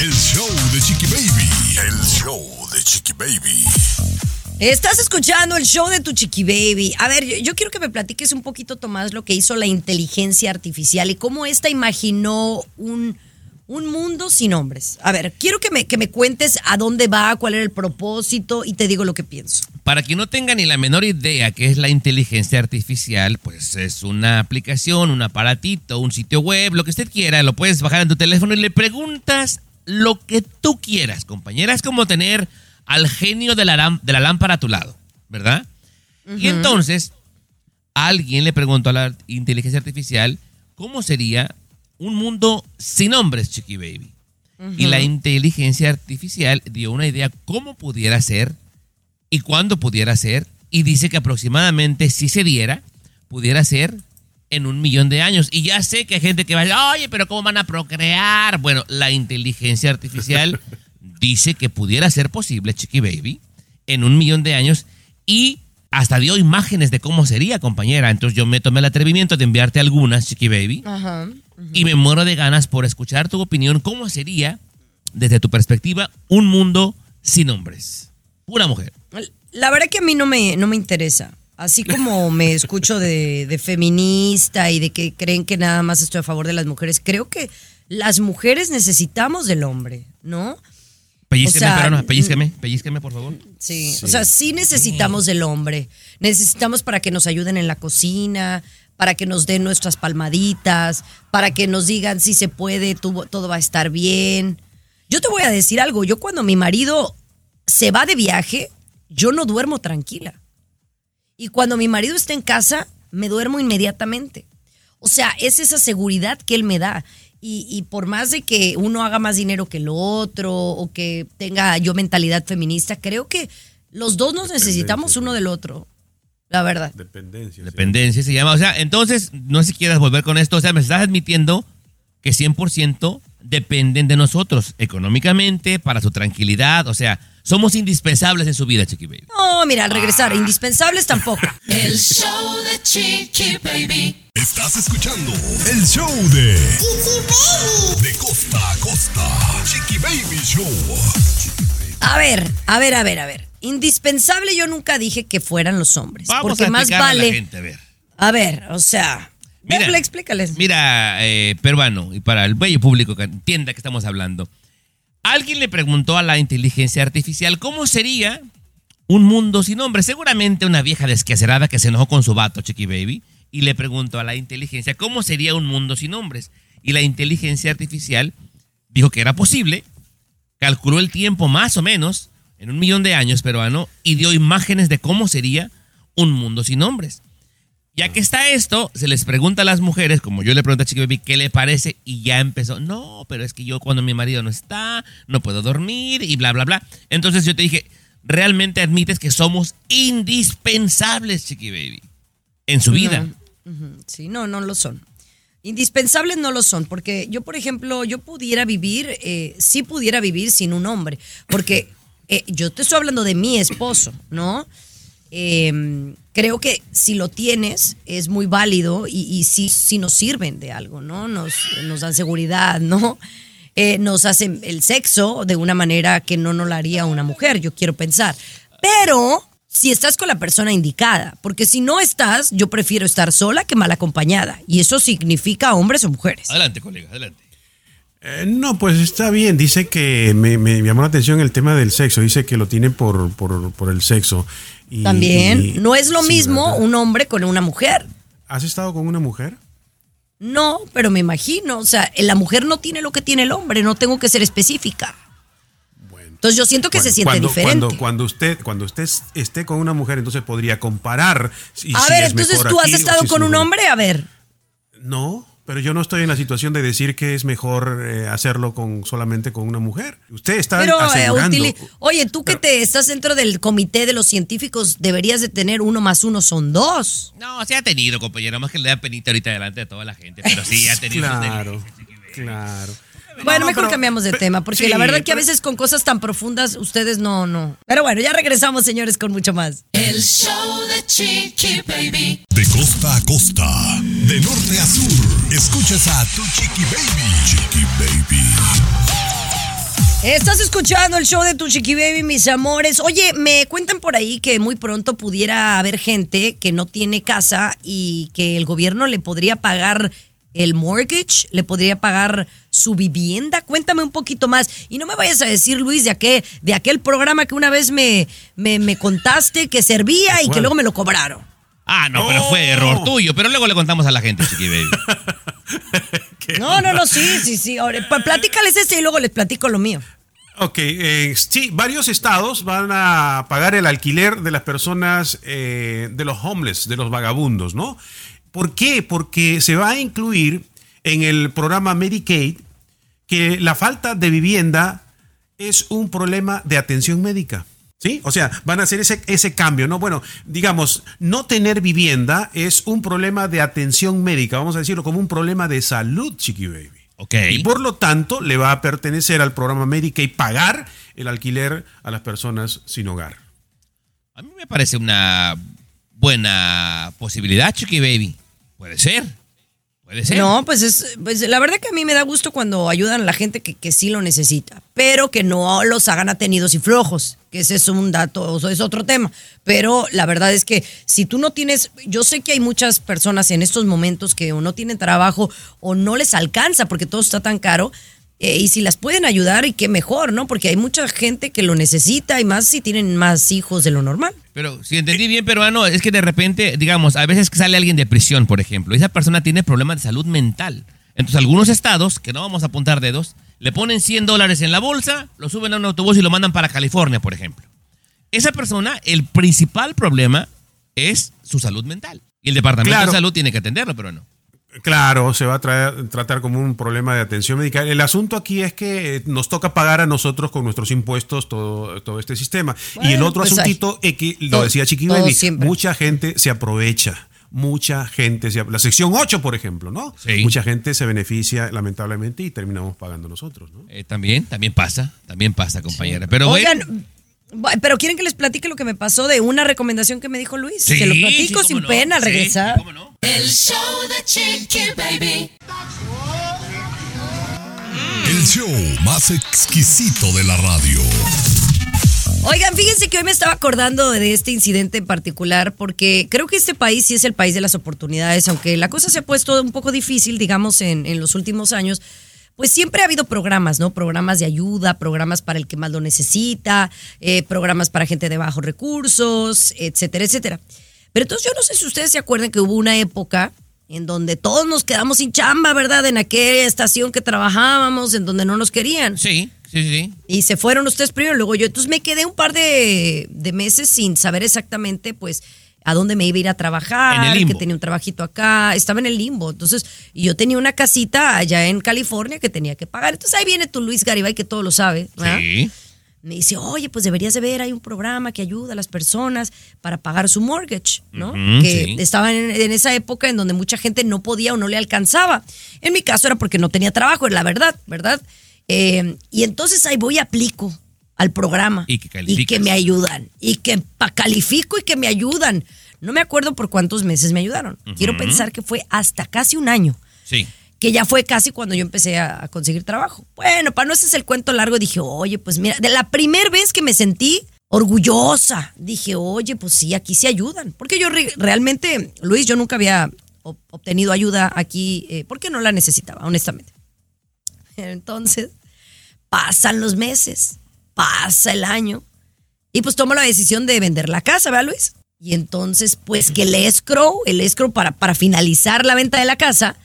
El show de Chiqui Baby. El show de Chiqui Baby. Estás escuchando el show de tu chiqui baby. A ver, yo, yo quiero que me platiques un poquito, Tomás, lo que hizo la inteligencia artificial y cómo esta imaginó un, Un mundo sin hombres. A ver, quiero que me, que me cuentes a dónde va, cuál era el propósito y te digo lo que pienso. Para quien no tenga ni la menor idea qué es la inteligencia artificial, pues es una aplicación, un aparatito, un sitio web, lo que usted quiera, lo puedes bajar en tu teléfono y le preguntas lo que tú quieras, compañera. Es como tener al genio de la, de la lámpara a tu lado, ¿verdad? Y entonces, alguien le preguntó a la inteligencia artificial cómo sería un mundo sin hombres, Chiqui Baby. Y la inteligencia artificial dio una idea cómo pudiera ser y cuándo pudiera ser. Y dice que aproximadamente, si se diera, pudiera ser en un millón de años. Y ya sé que hay gente que va a decir, oye, pero ¿cómo van a procrear? Bueno, la inteligencia artificial dice que pudiera ser posible, Chiqui Baby, en un millón de años. Y hasta dio imágenes de cómo sería, compañera. Entonces yo me tomé el atrevimiento de enviarte algunas, Chiqui Baby. Ajá. Y me muero de ganas por escuchar tu opinión. ¿Cómo sería, desde tu perspectiva, un mundo sin hombres? Una mujer. La verdad que a mí no me, no me interesa. Así como me escucho de, de feminista y de que creen que nada más estoy a favor de las mujeres, creo que las mujeres necesitamos del hombre, ¿no? Pellizqueme, O sea, pero no, pellizqueme, pellizqueme, por favor. Sí, o sea, sí necesitamos del hombre. Necesitamos para que nos ayuden en la cocina, para que nos den nuestras palmaditas, para que nos digan si se puede, tú- todo va a estar bien. Yo te voy a decir algo, yo cuando mi marido se va de viaje, yo no duermo tranquila. Y cuando mi marido está en casa, me duermo inmediatamente. O sea, es esa seguridad que él me da. Y, y por más de que uno haga más dinero que el otro o que tenga yo mentalidad feminista, creo que los dos nos necesitamos uno del otro. La verdad. Dependencia. Dependencia se llama. O sea, entonces, no sé si quieras volver con esto. O sea, me estás admitiendo que 100% dependen de nosotros, económicamente, para su tranquilidad. O sea, somos indispensables en su vida, Chiqui Baby. No, mira, al regresar, indispensables tampoco. El show de Chiqui Baby. Estás escuchando el show de De costa a costa. Chiqui Baby Show. A ver, a ver, a ver, a ver. Indispensable yo nunca dije que fueran los hombres. Vamos porque a más explicarle a la vale. gente, a ver. A ver, o sea. Mira. Déjale, explícales. Mira, eh, peruano, y para el bello público que entienda que estamos hablando. Alguien le preguntó a la inteligencia artificial cómo sería un mundo sin hombres. Seguramente una vieja desquacerada que se enojó con su vato, Chiqui Baby, y le preguntó a la inteligencia cómo sería un mundo sin hombres. Y la inteligencia artificial dijo que era posible, calculó el tiempo más o menos en un millón de años peruano y dio imágenes de cómo sería un mundo sin hombres. Ya que está esto, se les pregunta a las mujeres, como yo le pregunté a Chiqui Baby, ¿qué le parece? Y ya empezó, no, pero es que yo cuando mi marido no está, no puedo dormir y bla, bla, bla. Entonces yo te dije, realmente admites que somos indispensables, Chiqui Baby, en su vida. Sí, no, no lo son. Indispensables no lo son, porque yo, por ejemplo, yo pudiera vivir, eh, sí pudiera vivir sin un hombre, porque eh, yo te estoy hablando de mi esposo, ¿no? Eh, creo que si lo tienes es muy válido y, y sí, sí nos sirven de algo, ¿no? Nos, nos dan seguridad, ¿no? Eh, nos hacen el sexo de una manera que no nos lo haría una mujer, yo quiero pensar. Pero si estás con la persona indicada, porque si no estás, yo prefiero estar sola que mal acompañada. Y eso significa hombres o mujeres. Adelante, colega, adelante. Eh, no, pues está bien. Dice que me, me llamó la atención el tema del sexo. Dice que lo tiene por, por, por el sexo. Y- También, y- no es lo sí, mismo ¿verdad? un hombre con una mujer. ¿Has estado con una mujer? No, pero me imagino, o sea, la mujer no tiene lo que tiene el hombre, no tengo que ser específica. Entonces yo siento que se siente cuando, diferente. Cuando, cuando usted, cuando usted esté con una mujer, entonces podría comparar. si- a si ver, es entonces tú has aquí estado si con un hombre, a ver. No, pero yo no estoy en la situación de decir que es mejor eh, hacerlo con solamente con una mujer. Usted está Pero, eh, asegurando. oye, tú que te estás dentro del comité de los científicos, deberías de tener uno más uno son dos. No, se ha tenido, compañero, más que le da penita ahorita delante de toda la gente, pero sí ha tenido Claro, claro. Bueno, no, mejor pero- cambiamos de tema, porque sí, la verdad que a veces con cosas tan profundas ustedes no, no. Pero bueno, ya regresamos, señores, con mucho más. El show de Chiqui Baby. De costa a costa, de norte a sur, escuchas a tu Chiqui Baby. Chiqui Baby. Estás escuchando el show de Tu Chiqui Baby, mis amores. Oye, me cuentan por ahí que muy pronto pudiera haber gente que no tiene casa y que el gobierno le podría pagar el mortgage, le podría pagar su vivienda. Cuéntame un poquito más. Y no me vayas a decir, Luis, de aquel, de aquel programa que una vez me, me, me contaste que servía y que luego me lo cobraron. Ah, no, pero fue error tuyo. Pero luego le contamos a la gente, Chiqui Baby. No, no, no, sí, sí, sí. Ahora, pa- platícales ese y luego les platico lo mío. Ok, eh, sí, varios estados van a pagar el alquiler de las personas, eh, de los homeless, de los vagabundos, ¿no? ¿Por qué? Porque se va a incluir en el programa Medicaid que la falta de vivienda es un problema de atención médica. ¿Sí? O sea, van a hacer ese, ese cambio, ¿no? Bueno, digamos, no tener vivienda es un problema de atención médica, vamos a decirlo como un problema de salud, Chiqui Baby. Ok. Y por lo tanto, le va a pertenecer al programa Medicaid pagar el alquiler a las personas sin hogar. A mí me parece una buena posibilidad, Chiqui Baby. Puede ser. No, pues es, pues la verdad que a mí me da gusto cuando ayudan a la gente que, que sí lo necesita, pero que no los hagan atenidos y flojos, que ese es un dato, o sea, es otro tema. Pero la verdad es que si tú no tienes, yo sé que hay muchas personas en estos momentos que o no tienen trabajo o no les alcanza porque todo está tan caro. Eh, y si las pueden ayudar, y qué mejor, ¿no? Porque hay mucha gente que lo necesita y más si tienen más hijos de lo normal. Pero si entendí bien, peruano, es que de repente, digamos, a veces que sale alguien de prisión, por ejemplo, y esa persona tiene problemas de salud mental. Entonces, algunos estados, que no vamos a apuntar dedos, le ponen 100 dólares en la bolsa, lo suben a un autobús y lo mandan para California, por ejemplo. Esa persona, el principal problema es su salud mental. Y el departamento Claro. de salud tiene que atenderlo, pero no. Claro, se va a traer- tratar como un problema de atención médica. El asunto aquí es que eh, nos toca pagar a nosotros con nuestros impuestos todo, todo este sistema. y el otro pues asuntito es que, lo decía Chiqui Baby, mucha gente se aprovecha. Mucha gente, se, la sección 8, por ejemplo, ¿no? Sí. Mucha gente se beneficia lamentablemente y terminamos pagando nosotros, ¿no? Eh, también, también pasa, también pasa, compañera. Pero Oigan, pero quieren que les platique lo que me pasó de una recomendación que me dijo Luis. Sí, Se lo platico sin no. pena al Sí, regresar. sí, cómo no. El show de Chiqui Baby. El show más exquisito de la radio. Oigan, fíjense que hoy me estaba acordando de este incidente en particular porque creo que este país sí es el país de las oportunidades, aunque la cosa se ha puesto un poco difícil, digamos, en, en los últimos años. Pues siempre ha habido programas, ¿no? Programas de ayuda, programas para el que más lo necesita, eh, programas para gente de bajos recursos, etcétera, etcétera. Pero entonces yo no sé si ustedes se acuerdan que hubo una época en donde todos nos quedamos sin chamba, ¿verdad? En aquella estación que trabajábamos, en donde no nos querían. Sí, sí, sí. Y se fueron ustedes primero, luego yo. Entonces me quedé un par de, de meses sin saber exactamente, pues, a dónde me iba a ir a trabajar, que tenía un trabajito acá, estaba en el limbo. Entonces, yo tenía una casita allá en California que tenía que pagar. Entonces ahí viene tu Luis Garibay, que todo lo sabe. ¿verdad? Sí. Me dice, oye, pues deberías de ver, hay un programa que ayuda a las personas para pagar su mortgage, ¿no? Que sí. estaba en, en esa época en donde mucha gente no podía o no le alcanzaba. En mi caso era porque no tenía trabajo, es la verdad, ¿verdad? Eh, y entonces ahí voy y aplico al programa. Y que Y calificas. que me ayudan. Y que pa- califico y que me ayudan. No me acuerdo por cuántos meses me ayudaron. Quiero pensar que fue hasta casi un año Sí. que ya fue casi cuando yo empecé a, a conseguir trabajo. Bueno, para no hacerse el cuento largo, dije, oye, pues mira, de la primera vez que me sentí orgullosa, dije, oye, pues sí, aquí se ayudan. Porque yo re- realmente, Luis, yo nunca había ob- obtenido ayuda aquí, eh, porque no la necesitaba, honestamente. Entonces, pasan los meses, pasa el año, y pues tomo la decisión de vender la casa, ¿verdad, Luis? Y entonces, pues que el escrow, el escrow para, para finalizar la venta de la casa,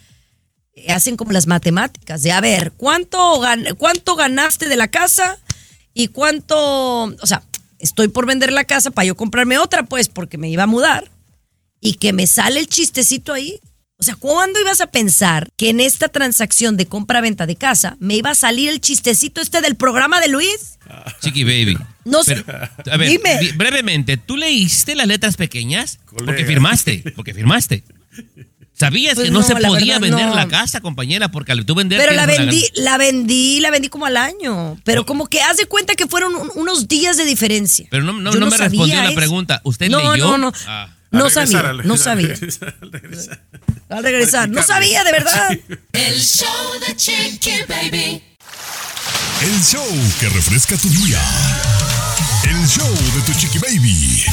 eh, hacen como las matemáticas de a ver, ¿cuánto, gan- ¿cuánto ganaste de la casa? Y cuánto, o sea, estoy por vender la casa para yo comprarme otra, pues, porque me iba a mudar. Y que me sale el chistecito ahí. O sea, ¿cuándo ibas a pensar que en esta transacción de compra-venta de casa me iba a salir el chistecito este del programa de Luis? Chiqui Baby. No sé. A ver, Dime. di- brevemente, ¿tú leíste las letras pequeñas? Porque firmaste, porque firmaste. ¿Sabías Pues que no, no, se podía verdad, vender no. la casa, compañera? Porque al tú vender... Pero la vendí, la vendí, la vendí como al año. Pero como que haz de cuenta que fueron un- unos días de diferencia. Pero no, no, me respondió la pregunta. ¿Usted no, leyó? No, no, Ah. no regresar, sabía, no sabía. al regresar, al regresar. No sabía, de verdad. El show de Chiqui Baby. El show que refresca tu día. El show de tu chiqui baby.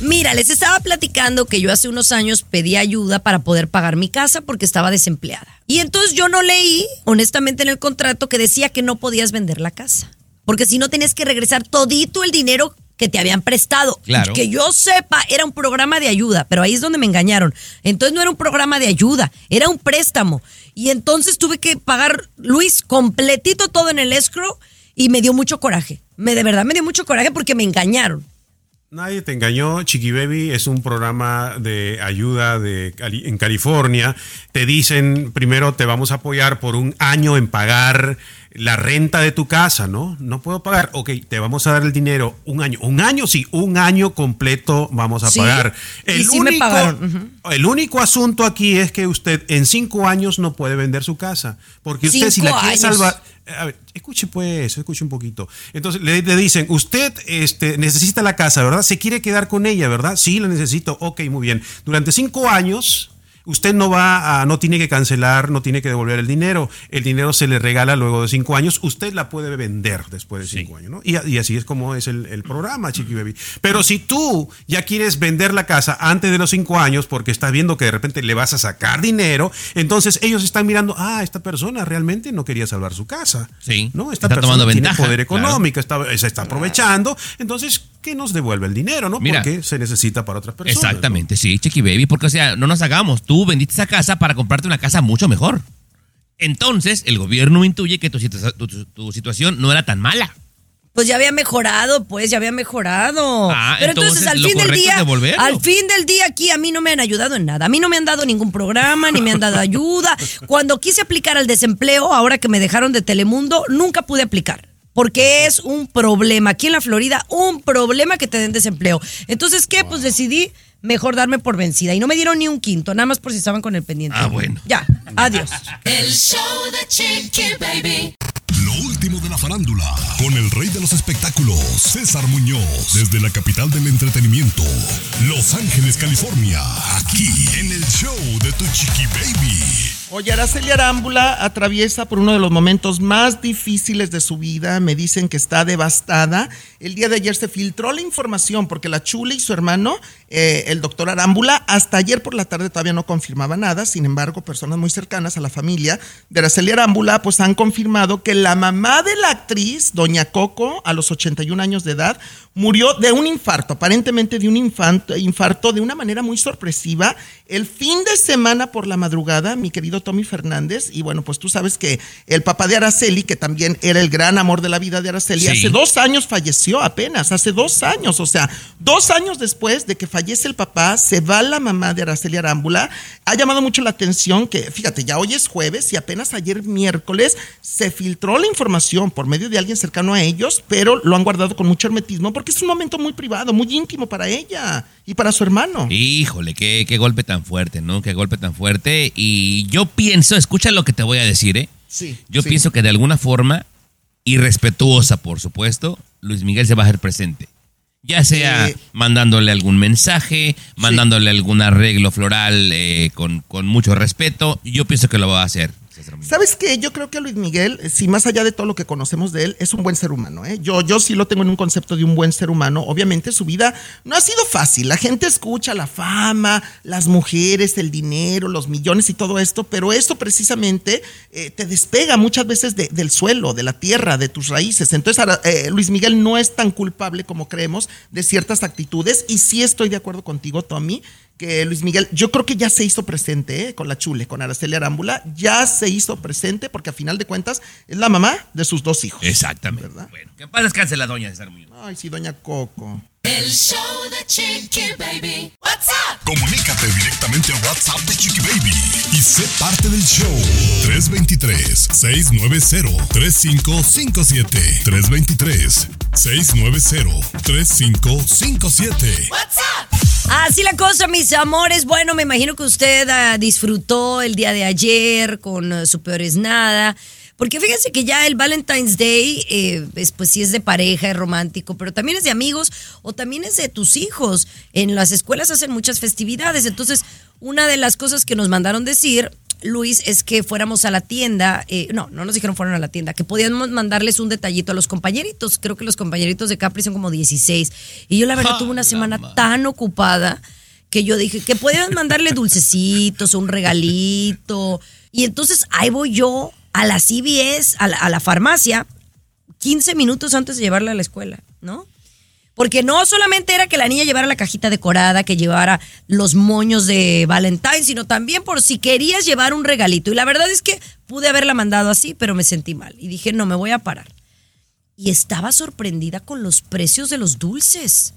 Mira, les estaba platicando que yo hace unos años pedí ayuda para poder pagar mi casa porque estaba desempleada. Y entonces yo no leí, honestamente, en el contrato que decía que no podías vender la casa. Porque si no tenías que regresar todito el dinero que te habían prestado. Claro. Que yo sepa, era un programa de ayuda, pero ahí es donde me engañaron. Entonces no era un programa de ayuda, era un préstamo. Y entonces tuve que pagar, Luis, completito todo en el escrow y me dio mucho coraje. Me de verdad me dio mucho coraje porque me engañaron. Nadie te engañó. Chiqui Baby es un programa de ayuda de, Cali- en California. Te dicen, primero te vamos a apoyar por un año en pagar la renta de tu casa, ¿no? No puedo pagar. Ok, te vamos a dar el dinero un año. Un año, sí, un año completo vamos a Sí, pagar. El, sí único, el único asunto aquí es que usted en cinco años no puede vender su casa. Porque usted si la quiere años. salvar... A ver, escuche pues, escuche un poquito. Entonces le, le dicen, usted este, necesita la casa, ¿verdad? Se quiere quedar con ella, ¿verdad? Sí, la necesito. Ok, muy bien. Durante cinco años, usted no va a, no tiene que cancelar, no tiene que devolver el dinero. El dinero se le regala luego de cinco años. Usted la puede vender después de cinco años, ¿no? Y, y así es como es el, el programa, Chiqui Baby. Pero si tú ya quieres vender la casa antes de los cinco años porque estás viendo que de repente le vas a sacar dinero, entonces ellos están mirando, ah, esta persona realmente no quería salvar su casa. Sí. ¿no? Esta Está persona tomando tiene ventaja, poder claro. económico, está, se está aprovechando. Entonces, que nos devuelve el dinero, ¿no? Mira. Porque se necesita para otras personas. Exactamente, sí, Chiqui Baby, porque o sea, no nos hagamos, tú vendiste esa casa para comprarte una casa mucho mejor. Entonces, el gobierno intuye que tu, situa- tu- tu- tu situación no era tan mala. Pues ya había mejorado, pues ya había mejorado. Ah, Pero entonces, entonces, al fin del día, al fin del día aquí a mí no me han ayudado en nada. A mí no me han dado ningún programa, ni me han dado ayuda. Cuando quise aplicar al desempleo, ahora que me dejaron de Telemundo, nunca pude aplicar. Porque es un problema. Aquí en la Florida, un problema que te den desempleo. Entonces, ¿qué? Pues decidí mejor darme por vencida. Y no me dieron ni un quinto, nada más por si estaban con el pendiente. Ah, bueno. Ya, adiós. El show de Chiqui Baby. Lo último de la farándula, con el rey de los espectáculos, César Muñoz, desde la capital del entretenimiento, Los Ángeles, California, aquí en el show de Tu Chiqui Baby. Oye, Araceli Arámbula atraviesa por uno de los momentos más difíciles de su vida. Me dicen que está devastada. El día de ayer se filtró la información porque la Chula y su hermano, eh, el doctor Arámbula, hasta ayer por la tarde todavía no confirmaba nada. Sin embargo, personas muy cercanas a la familia de Araceli Arámbula, pues han confirmado que la mamá de la actriz, doña Coco, a los 81 años de edad, murió de un infarto, aparentemente de un infarto, infarto de una manera muy sorpresiva. El fin de semana por la madrugada, mi querido Tommy Fernández, y bueno, pues tú sabes que el papá de Araceli, que también era el gran amor de la vida de Araceli, Sí. hace dos años falleció apenas, hace dos años, o sea, dos años después de que fallece el papá, se va la mamá de Araceli Arámbula. Ha llamado mucho la atención que, fíjate, ya hoy es jueves y apenas ayer miércoles se filtró la información por medio de alguien cercano a ellos, pero lo han guardado con mucho hermetismo porque es un momento muy privado, muy íntimo para ella y para su hermano. Híjole, qué, qué golpe tan fuerte, ¿no? Qué golpe tan fuerte. Y yo pienso, escucha lo que te voy a decir, ¿eh? Sí, Yo sí. pienso que de alguna forma, irrespetuosa, por supuesto, Luis Miguel se va a hacer presente. Ya sea Eh, mandándole algún mensaje, mandándole algún arreglo floral eh, con, con mucho respeto. Yo pienso que lo va a hacer. Muñoz. ¿Sabes qué? Yo creo que Luis Miguel, si más allá de todo lo que conocemos de él, es un buen ser humano. ¿eh? Yo, yo sí lo tengo en un concepto de un buen ser humano. Obviamente su vida no ha sido fácil. La gente escucha la fama, las mujeres, el dinero, los millones y todo esto, pero esto precisamente eh, te despega muchas veces de- del suelo, de la tierra, de tus raíces. Entonces eh, Luis Miguel no es tan culpable como creemos de ciertas actitudes y sí estoy de acuerdo contigo, Tommy, que Luis Miguel, yo creo que ya se hizo presente ¿eh? con la Chule, con Araceli Arámbula, ya se hizo presente porque a final de cuentas es la mamá de sus dos hijos. Exactamente. Bueno, que paz descanse la doña César Muñoz. Ay, sí, doña Coco. El show de Chiqui Baby. What's up? Comunícate directamente a WhatsApp de Chiqui Baby y sé parte del show. 323-690-3557. 323-690-3557. What's up? Así la cosa, mis amores. Bueno, me imagino que usted ah, disfrutó el día de ayer con ah, su peor es nada. Porque fíjense que ya el Valentine's Day, eh, es, pues sí es de pareja, es romántico, pero también es de amigos o también es de tus hijos. En las escuelas hacen muchas festividades. Entonces, una de las cosas que nos mandaron decir Luis, es que fuéramos a la tienda. eh, no, no nos dijeron fueron a la tienda, que podíamos mandarles un detallito a los compañeritos. Creo que los compañeritos de Capri son como 16. Y yo, la verdad, tuve una la semana ma- tan ocupada que yo dije que podían mandarle dulcecitos o un regalito. Y entonces ahí voy yo a la CVS, a la, a la farmacia, 15 minutos antes de llevarla a la escuela, ¿no? Porque no solamente era que la niña llevara la cajita decorada, que llevara los moños de Valentine, sino también por si querías llevar un regalito. Y la verdad es que pude haberla mandado así, pero me sentí mal. Y dije, no, me voy a parar. Y estaba sorprendida con los precios de los dulces.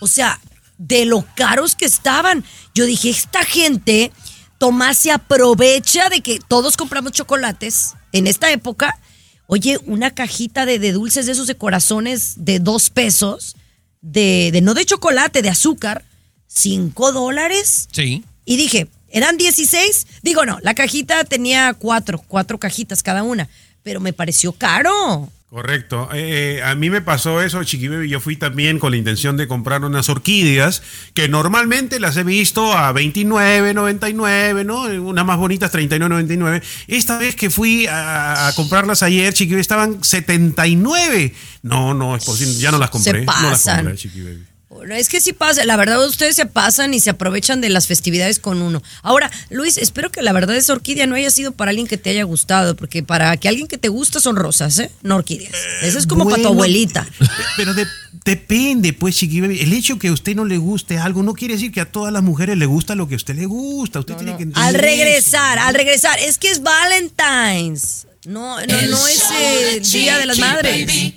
O sea, de lo caros que estaban. Yo dije, esta gente, Tomás se aprovecha de que todos compramos chocolates en esta época. Oye, una cajita de, de dulces de esos de corazones de dos pesos, de, de no de chocolate, de azúcar, cinco dólares. Sí. Y dije, ¿eran 16? Digo, no, la cajita tenía cuatro, cuatro cajitas cada una, pero me pareció caro. Correcto. Eh, a mí me pasó eso, Chiqui Baby. Yo fui también con la intención de comprar unas orquídeas que normalmente las he visto a 29.99, ¿no? Unas más bonitas 39.99. Esta vez que fui a, a comprarlas ayer, Chiqui Baby, estaban 79. No, no es posible. Ya no las compré. Se No las pasan. compré, Chiqui Baby. Bueno, es que sí pasa, la verdad ustedes se pasan y se aprovechan de las festividades con uno. Ahora, Luis, espero que la verdad esa orquídea no haya sido para alguien que te haya gustado, porque para que alguien que te gusta son rosas, ¿eh? No orquídeas. Eso es como para tu abuelita. Pero de- depende, pues, Chiqui Baby. El hecho que a usted no le guste algo no quiere decir que a todas las mujeres le gusta lo que a usted le gusta. Usted tiene que Al eso, regresar, ¿no? al regresar, es que es Valentine's. No, no, El no es show eh, de Día de las Madres.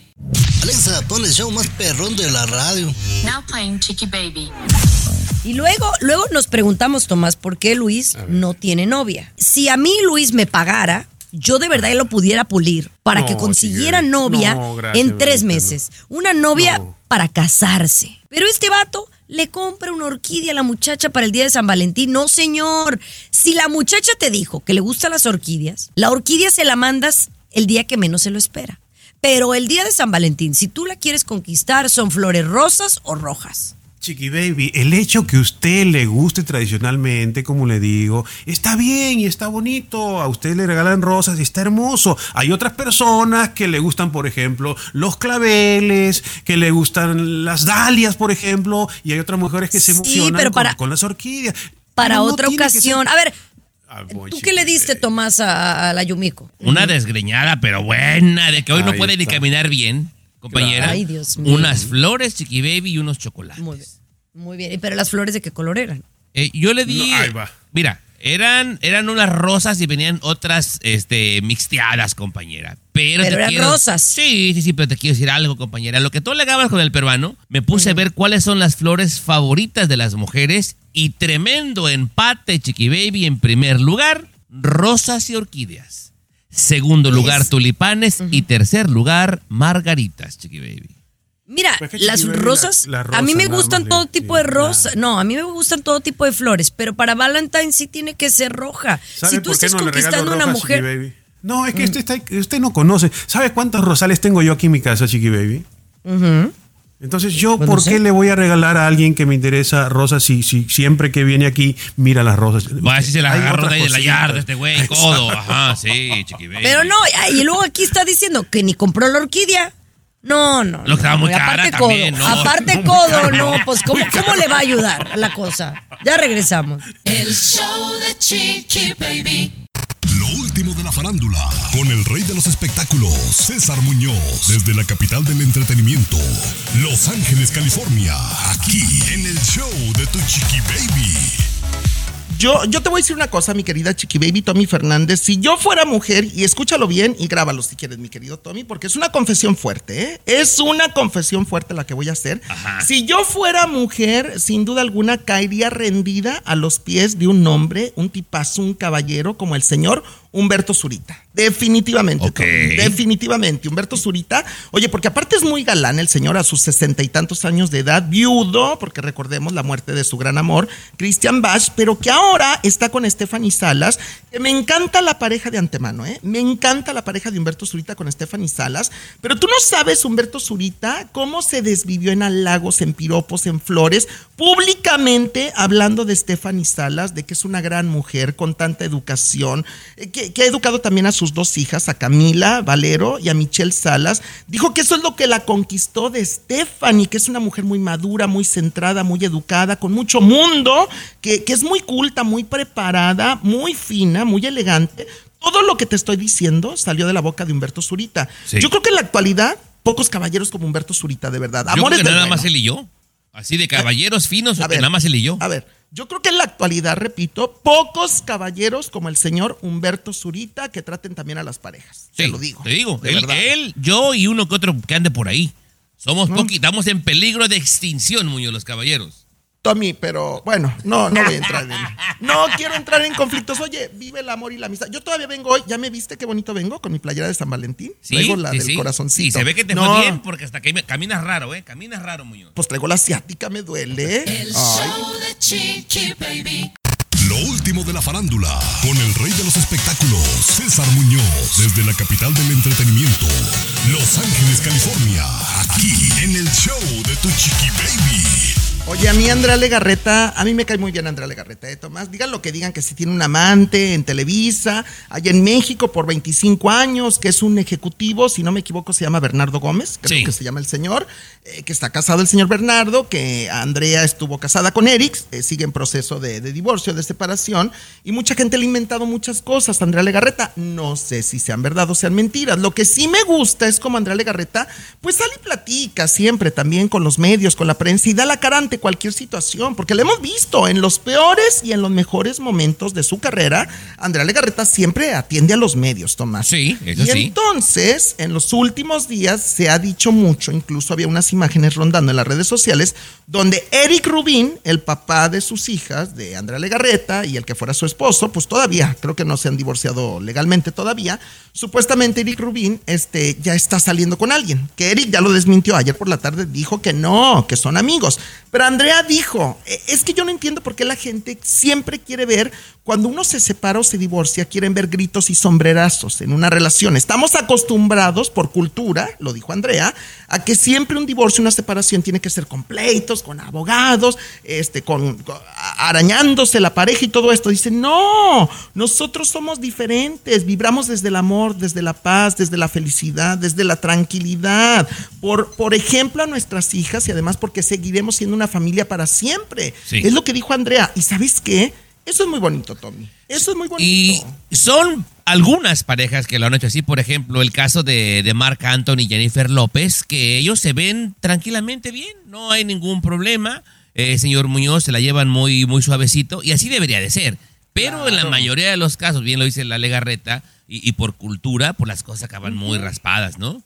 Alexa, pon el show más perrón de la radio. Now playing Chicky Baby. Y luego, luego nos preguntamos, Tomás, ¿por qué Luis no tiene novia? Si a mí Luis me pagara, yo de verdad lo pudiera pulir para No, que consiguiera Chiqui, novia no, gracias, en tres meses. Una novia No. para casarse. Pero este vato le compra una orquídea a la muchacha para el día de San Valentín. No, señor. Si la muchacha te dijo que le gustan las orquídeas, la orquídea se la mandas el día que menos se lo espera. Pero el día de San Valentín, si tú la quieres conquistar, son flores rosas o rojas. Chiqui Baby, el hecho que usted le guste tradicionalmente, como le digo, está bien y está bonito. A usted le regalan rosas y está hermoso. Hay otras personas que le gustan, por ejemplo, los claveles, que le gustan las dalias, por ejemplo, y hay otras mujeres que se Sí, emocionan pero con, para- con las orquídeas. Para no otra ocasión. A ver, ¿tú qué le diste. Tomás, a, a la Yumiko? Una desgreñada, pero buena, de que hoy no puede ni está. caminar bien, compañera. Ay, Dios mío. Unas flores, Chiqui Baby y unos chocolates. Muy bien. Muy bien. ¿Y ¿Pero las flores de qué color eran? Eh, yo le di. No, ahí va. Mira, eran, eran unas rosas y venían otras este, mixteadas, compañera. Pero, Pero te eran quiero- rosas. Sí, sí, sí, pero te quiero decir algo, compañera. Lo que tú le con el peruano, me puse a ver cuáles son las flores favoritas de las mujeres y tremendo empate, Chiqui Baby, en primer lugar, rosas y orquídeas. Segundo lugar, Es- tulipanes. Y tercer lugar, margaritas, Chiqui Baby. Mira, Pues las rosas, la- la a mí me gustan todo le- tipo de rosas. claro. No, a mí me gustan todo tipo de flores, pero para Valentine sí tiene que ser roja. ¿Sabe Si tú estás no conquistando a una mujer, Baby? No, es que usted, está- usted no conoce. ¿Sabe cuántos rosales tengo yo aquí en mi casa, Chiqui Baby? Entonces, ¿yo no por sé. qué le voy a regalar a alguien que me interesa rosas si, si siempre que viene aquí mira las rosas? Va a decir se las agarró de ahí de la yarda este güey, codo. Ajá, sí, Chiqui Baby. pero no, y luego aquí está diciendo que ni compró la orquídea. No, no. Lo que estaba no, muy aparte codo, también, ¿no? Aparte codo, caro. no, pues ¿cómo, ¿cómo le va a ayudar a la cosa? Ya regresamos. El show de Chiqui Baby. Lo último de la farándula, con el rey de los espectáculos, César Muñoz, desde la capital del entretenimiento, Los Ángeles, California, aquí en el show de Tu Chiqui Baby. Yo, yo te voy a decir una cosa, mi querida Chiqui Baby Tommy Fernández. Si yo fuera mujer, y escúchalo bien y grábalo si quieres, mi querido Tommy, porque es una confesión fuerte, ¿eh? Es una confesión fuerte la que voy a hacer. Si yo fuera mujer, sin duda alguna caería rendida a los pies de un hombre, un tipazo, un caballero como el señor Humberto Zurita. Definitivamente. Definitivamente. Humberto Zurita. Oye, porque aparte es muy galán el señor a sus sesenta y tantos años de edad, viudo, porque recordemos la muerte de su gran amor, Christian Bach, pero que ahora está con Stephanie Salas, que me encanta la pareja de antemano, ¿eh? Me encanta la pareja de Humberto Zurita con Stephanie Salas, pero tú no sabes, Humberto Zurita, cómo se desvivió en halagos, en piropos, en flores, públicamente hablando de Stephanie Salas, de que es una gran mujer con tanta educación, eh, que, que ha educado también a sus dos hijas, a Camila Valero y a Michelle Salas. Dijo que eso es lo que la conquistó de Stephanie, que es una mujer muy madura, muy centrada, muy educada, con mucho mundo, que, que es muy culta, muy preparada, muy fina, muy elegante. Todo lo que te estoy diciendo salió de la boca de Humberto Zurita. Sí. Yo creo que en la actualidad, pocos caballeros como Humberto Zurita, de verdad. Yo Amores creo que del nada bueno. más él y yo. Así de caballeros finos, A ver, nada más él y yo. A ver, yo creo que en la actualidad, repito, pocos caballeros como el señor Humberto Zurita que traten también a las parejas. Sí, te lo digo. Te digo, él, él, yo y uno que otro que ande por ahí. Somos poqui- estamos en peligro de extinción, Muñoz, los caballeros. Tommy, pero bueno, no, no voy a entrar en. No quiero entrar en conflictos. Oye, vive el amor y la amistad. Yo todavía vengo hoy. ¿Ya me viste qué bonito vengo con mi playera de San Valentín? Sí, Traigo la sí, del sí. corazoncito. Sí, se ve que te No, fue bien porque hasta que caminas raro, ¿eh? Caminas raro, Muñoz. Pues traigo la asiática, me duele. El Ay. show de Chiqui Baby. Lo último de la farándula, con el rey de los espectáculos, César Muñoz, desde la capital del entretenimiento, Los Ángeles, California, aquí en el show de Tu Chiqui Baby. Oye, a mí Andrea Legarreta, a mí me cae muy bien Andrea Legarreta, ¿eh, Tomás? Digan lo que digan, que si tiene un amante en Televisa, allá en México por 25 años, que es un ejecutivo, si no me equivoco se llama Bernardo Gómez, creo Sí. que se llama el señor, eh, que está casado el señor Bernardo, que Andrea estuvo casada con Eric, eh, sigue en proceso de, de divorcio, de separación, y mucha gente le ha inventado muchas cosas a Andrea Legarreta, no sé si sean verdad o sean mentiras, lo que sí me gusta es como Andrea Legarreta, pues sale y platica siempre también con los medios, con la prensa, y da la cara ante cualquier situación, porque lo hemos visto en los peores y en los mejores momentos de su carrera, Andrea Legarreta siempre atiende a los medios, Tomás. Sí, eso y sí. entonces, en los últimos días se ha dicho mucho, incluso había unas imágenes rondando en las redes sociales, donde Eric Rubín, el papá de sus hijas, de Andrea Legarreta, y el que fuera su esposo, pues todavía, creo que no se han divorciado legalmente todavía, supuestamente Eric Rubín este, ya está saliendo con alguien, que Eric ya lo desmintió ayer por la tarde, dijo que no, que son amigos. Pero Andrea dijo, "E- es que yo no entiendo por qué la gente siempre quiere ver, cuando uno se separa o se divorcia, quieren ver gritos y sombrerazos en una relación. Estamos acostumbrados por cultura, lo dijo Andrea, a que siempre un divorcio, una separación tiene que ser con pleitos, con abogados, este, con, con- arañándose la pareja y todo esto. Dice, no, nosotros somos diferentes, vibramos desde el amor, desde la paz, desde la felicidad, desde la tranquilidad. Por, por ejemplo, a nuestras hijas y además porque seguiremos siendo una familia para siempre. Sí. Es lo que dijo Andrea. ¿Y sabes qué? Eso es muy bonito, Tommy. Eso es muy bonito. Y son algunas parejas que lo han hecho así. Por ejemplo, el caso de, de Marc Anthony y Jennifer López, que ellos se ven tranquilamente bien, no hay ningún problema. Eh, señor Muñoz se la llevan muy, muy suavecito y así debería de ser. Pero en la mayoría de los casos, bien lo dice la Legarreta, y, y por cultura, pues las cosas acaban muy raspadas, ¿no?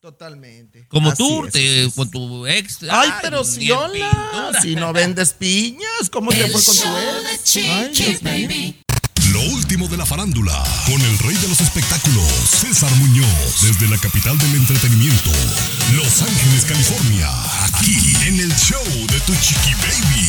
Totalmente. Como Así tú, es, te- es. con tu ex. Ay, pero si hola, si no vendes piñas, ¿cómo te fue con tu ex? Ay, Dios. Baby. Lo último de la farándula, con el rey de los espectáculos, César Muñoz, desde la capital del entretenimiento, Los Ángeles, California, aquí en el show de Tu Chiqui Baby.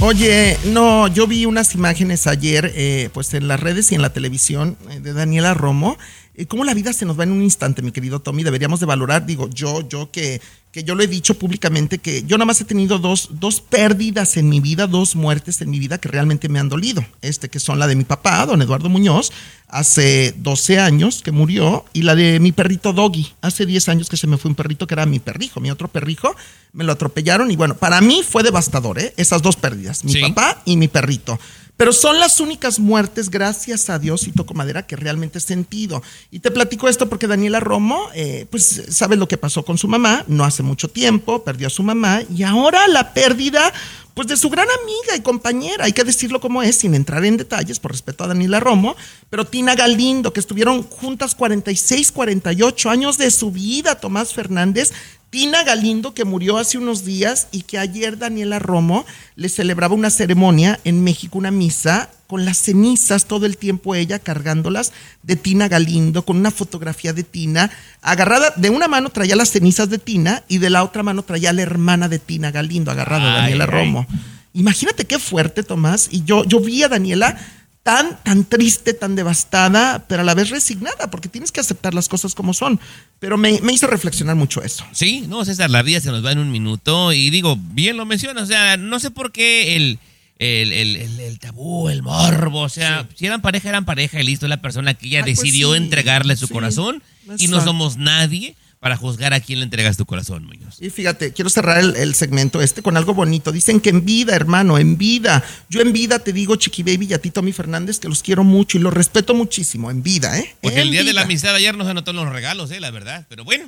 Oye, no, yo vi unas imágenes ayer, eh, pues en las redes y en la televisión eh, de Daniela Romo. Eh, cómo la vida se nos va en un instante, mi querido Tommy. Deberíamos de valorar, digo, yo, yo que, que yo lo he dicho públicamente, que yo nada más he tenido dos, dos pérdidas en mi vida, dos muertes en mi vida que realmente me han dolido. Este, que son la de mi papá, don Eduardo Muñoz, hace 12 años que murió, y la de mi perrito Doggy, hace 10 años que se me fue un perrito que era mi perrijo, mi otro perrijo, me lo atropellaron y bueno, para mí fue devastador, ¿eh? Esas dos pérdidas, mi Sí. papá y mi perrito. Pero son las únicas muertes, gracias a Dios y toco madera, que realmente he sentido. Y te platico esto porque Daniela Romo, eh, pues sabes lo que pasó con su mamá, no hace mucho tiempo, perdió a su mamá y ahora la pérdida, pues de su gran amiga y compañera, hay que decirlo como es, sin entrar en detalles, por respeto a Daniela Romo, pero Tina Galindo, que estuvieron juntas 46, 48 años de su vida, Tomás Fernández, Tina Galindo, que murió hace unos días y que ayer Daniela Romo le celebraba una ceremonia en México, una misa, con las cenizas todo el tiempo ella cargándolas de Tina Galindo, con una fotografía de Tina, agarrada, de una mano traía las cenizas de Tina y de la otra mano traía a la hermana de Tina Galindo, agarrada Ay, Daniela ay. Romo. Imagínate qué fuerte, Tomás. Y yo, yo vi a Daniela tan, tan triste, tan devastada, pero a la vez resignada, porque tienes que aceptar las cosas como son. Pero me, me hizo reflexionar mucho eso. Sí, no, César, la vida se nos va en un minuto y digo, bien lo mencionas, o sea, no sé por qué el, el, el- tabú, el morbo, o sea, si eran pareja, eran pareja y listo, la persona que ella Ay, pues decidió sí, entregarle su sí, corazón y no somos nadie para juzgar a quién le entregas tu corazón, Muñoz. Y fíjate, quiero cerrar el, el segmento este con algo bonito. Dicen que en vida, hermano, en vida. Yo en vida te digo, Chiqui Baby y a ti, Tommy Fernández, que los quiero mucho y los respeto muchísimo. En vida, ¿eh? Porque En el día de la amistad ayer no se anotó los regalos, eh, la verdad, pero bueno,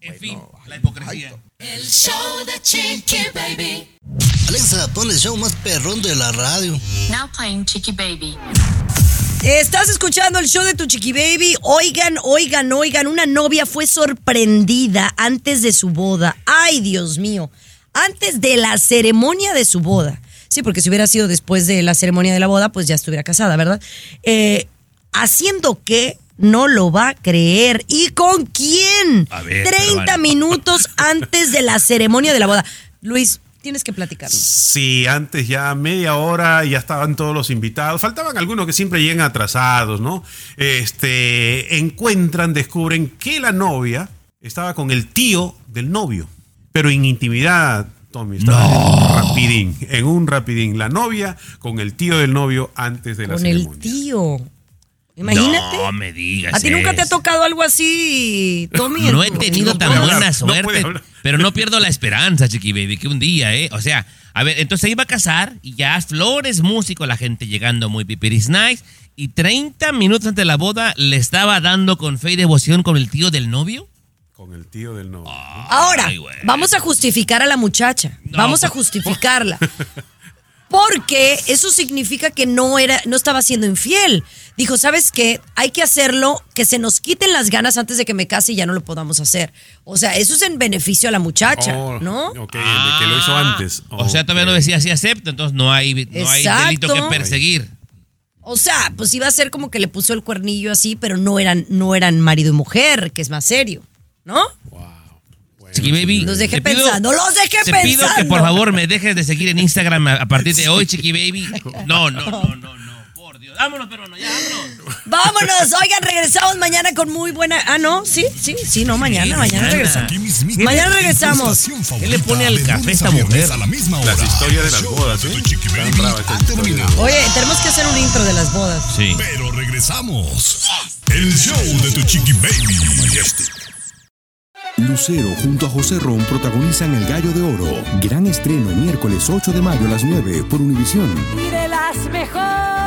en fin, la hipocresía. El show de Chiqui Baby. Alexa, pon el show más perrón de la radio. Now playing Chiqui Baby. Estás escuchando el show de tu chiqui baby. Oigan, oigan, oigan, una novia fue sorprendida antes de su boda. Ay, Dios mío. Antes de la ceremonia de su boda. Sí, porque si hubiera sido después de la ceremonia de la boda, pues ya estuviera casada, ¿verdad? Eh, haciendo que no lo va a creer. ¿Y con quién? A ver, 30 pero, minutos antes de la ceremonia de la boda. Luis, tienes que platicarnos. Sí, antes ya media hora ya estaban todos los invitados. Faltaban algunos que siempre llegan atrasados, ¿no? Este, encuentran, descubren que la novia estaba con el tío del novio, pero en intimidad, Tommy. Estaba en un rapidín, en un rapidín. La novia con el tío del novio antes de la Con el ceremonia. tío. Imagínate. No me digas. ¿A ti nunca te ha tocado algo así, Tommy? No he tenido tan buena suerte, pero no pierdo la esperanza, Chiqui Baby, que un día, ¿eh? O sea, a ver, entonces se iba a casar y ya flores, músico, la gente llegando muy pipiris nice. Y 30 minutos antes de la boda le estaba dando con fe y devoción con el tío del novio. Con el tío del novio. Ahora, Ay, güey. vamos a justificar a la muchacha. No, vamos a justificarla. Porque eso significa que no era, no estaba siendo infiel. Dijo, ¿sabes qué? Hay que hacerlo, que se nos quiten las ganas antes de que me case y ya no lo podamos hacer. O sea, eso es en beneficio a la muchacha, Oh, ¿no? Ok, de que lo hizo antes. O sea, todavía no decía sí acepto, entonces no hay, no hay delito que perseguir. O sea, pues iba a ser como que le puso el cuernillo así, pero no eran, no eran marido y mujer, que es más serio, ¿no? Chiqui Baby. Los dejé te pido- pensando, los dejé Te pensando. pido que por favor me dejes de seguir en Instagram a, a partir de hoy, Chiqui Baby. No, no, no, no, no. Dios. Vámonos, pero no, ya vámonos. Vámonos, oigan, regresamos mañana con muy buena. Ah, no, sí, sí, sí, no, mañana, mañana regresamos. Mañana regresamos. ¿Qué le pone al café esta mujer? A la misma hora. Las historias de las bodas, de ¿eh? Oye, tenemos que hacer un intro de las bodas. Sí. Pero regresamos. El show de tu Chiqui Baby. Lucero junto a José Ron protagonizan El Gallo de Oro. Gran estreno miércoles 8 de mayo a las 9 por Univisión. Y de las mejores.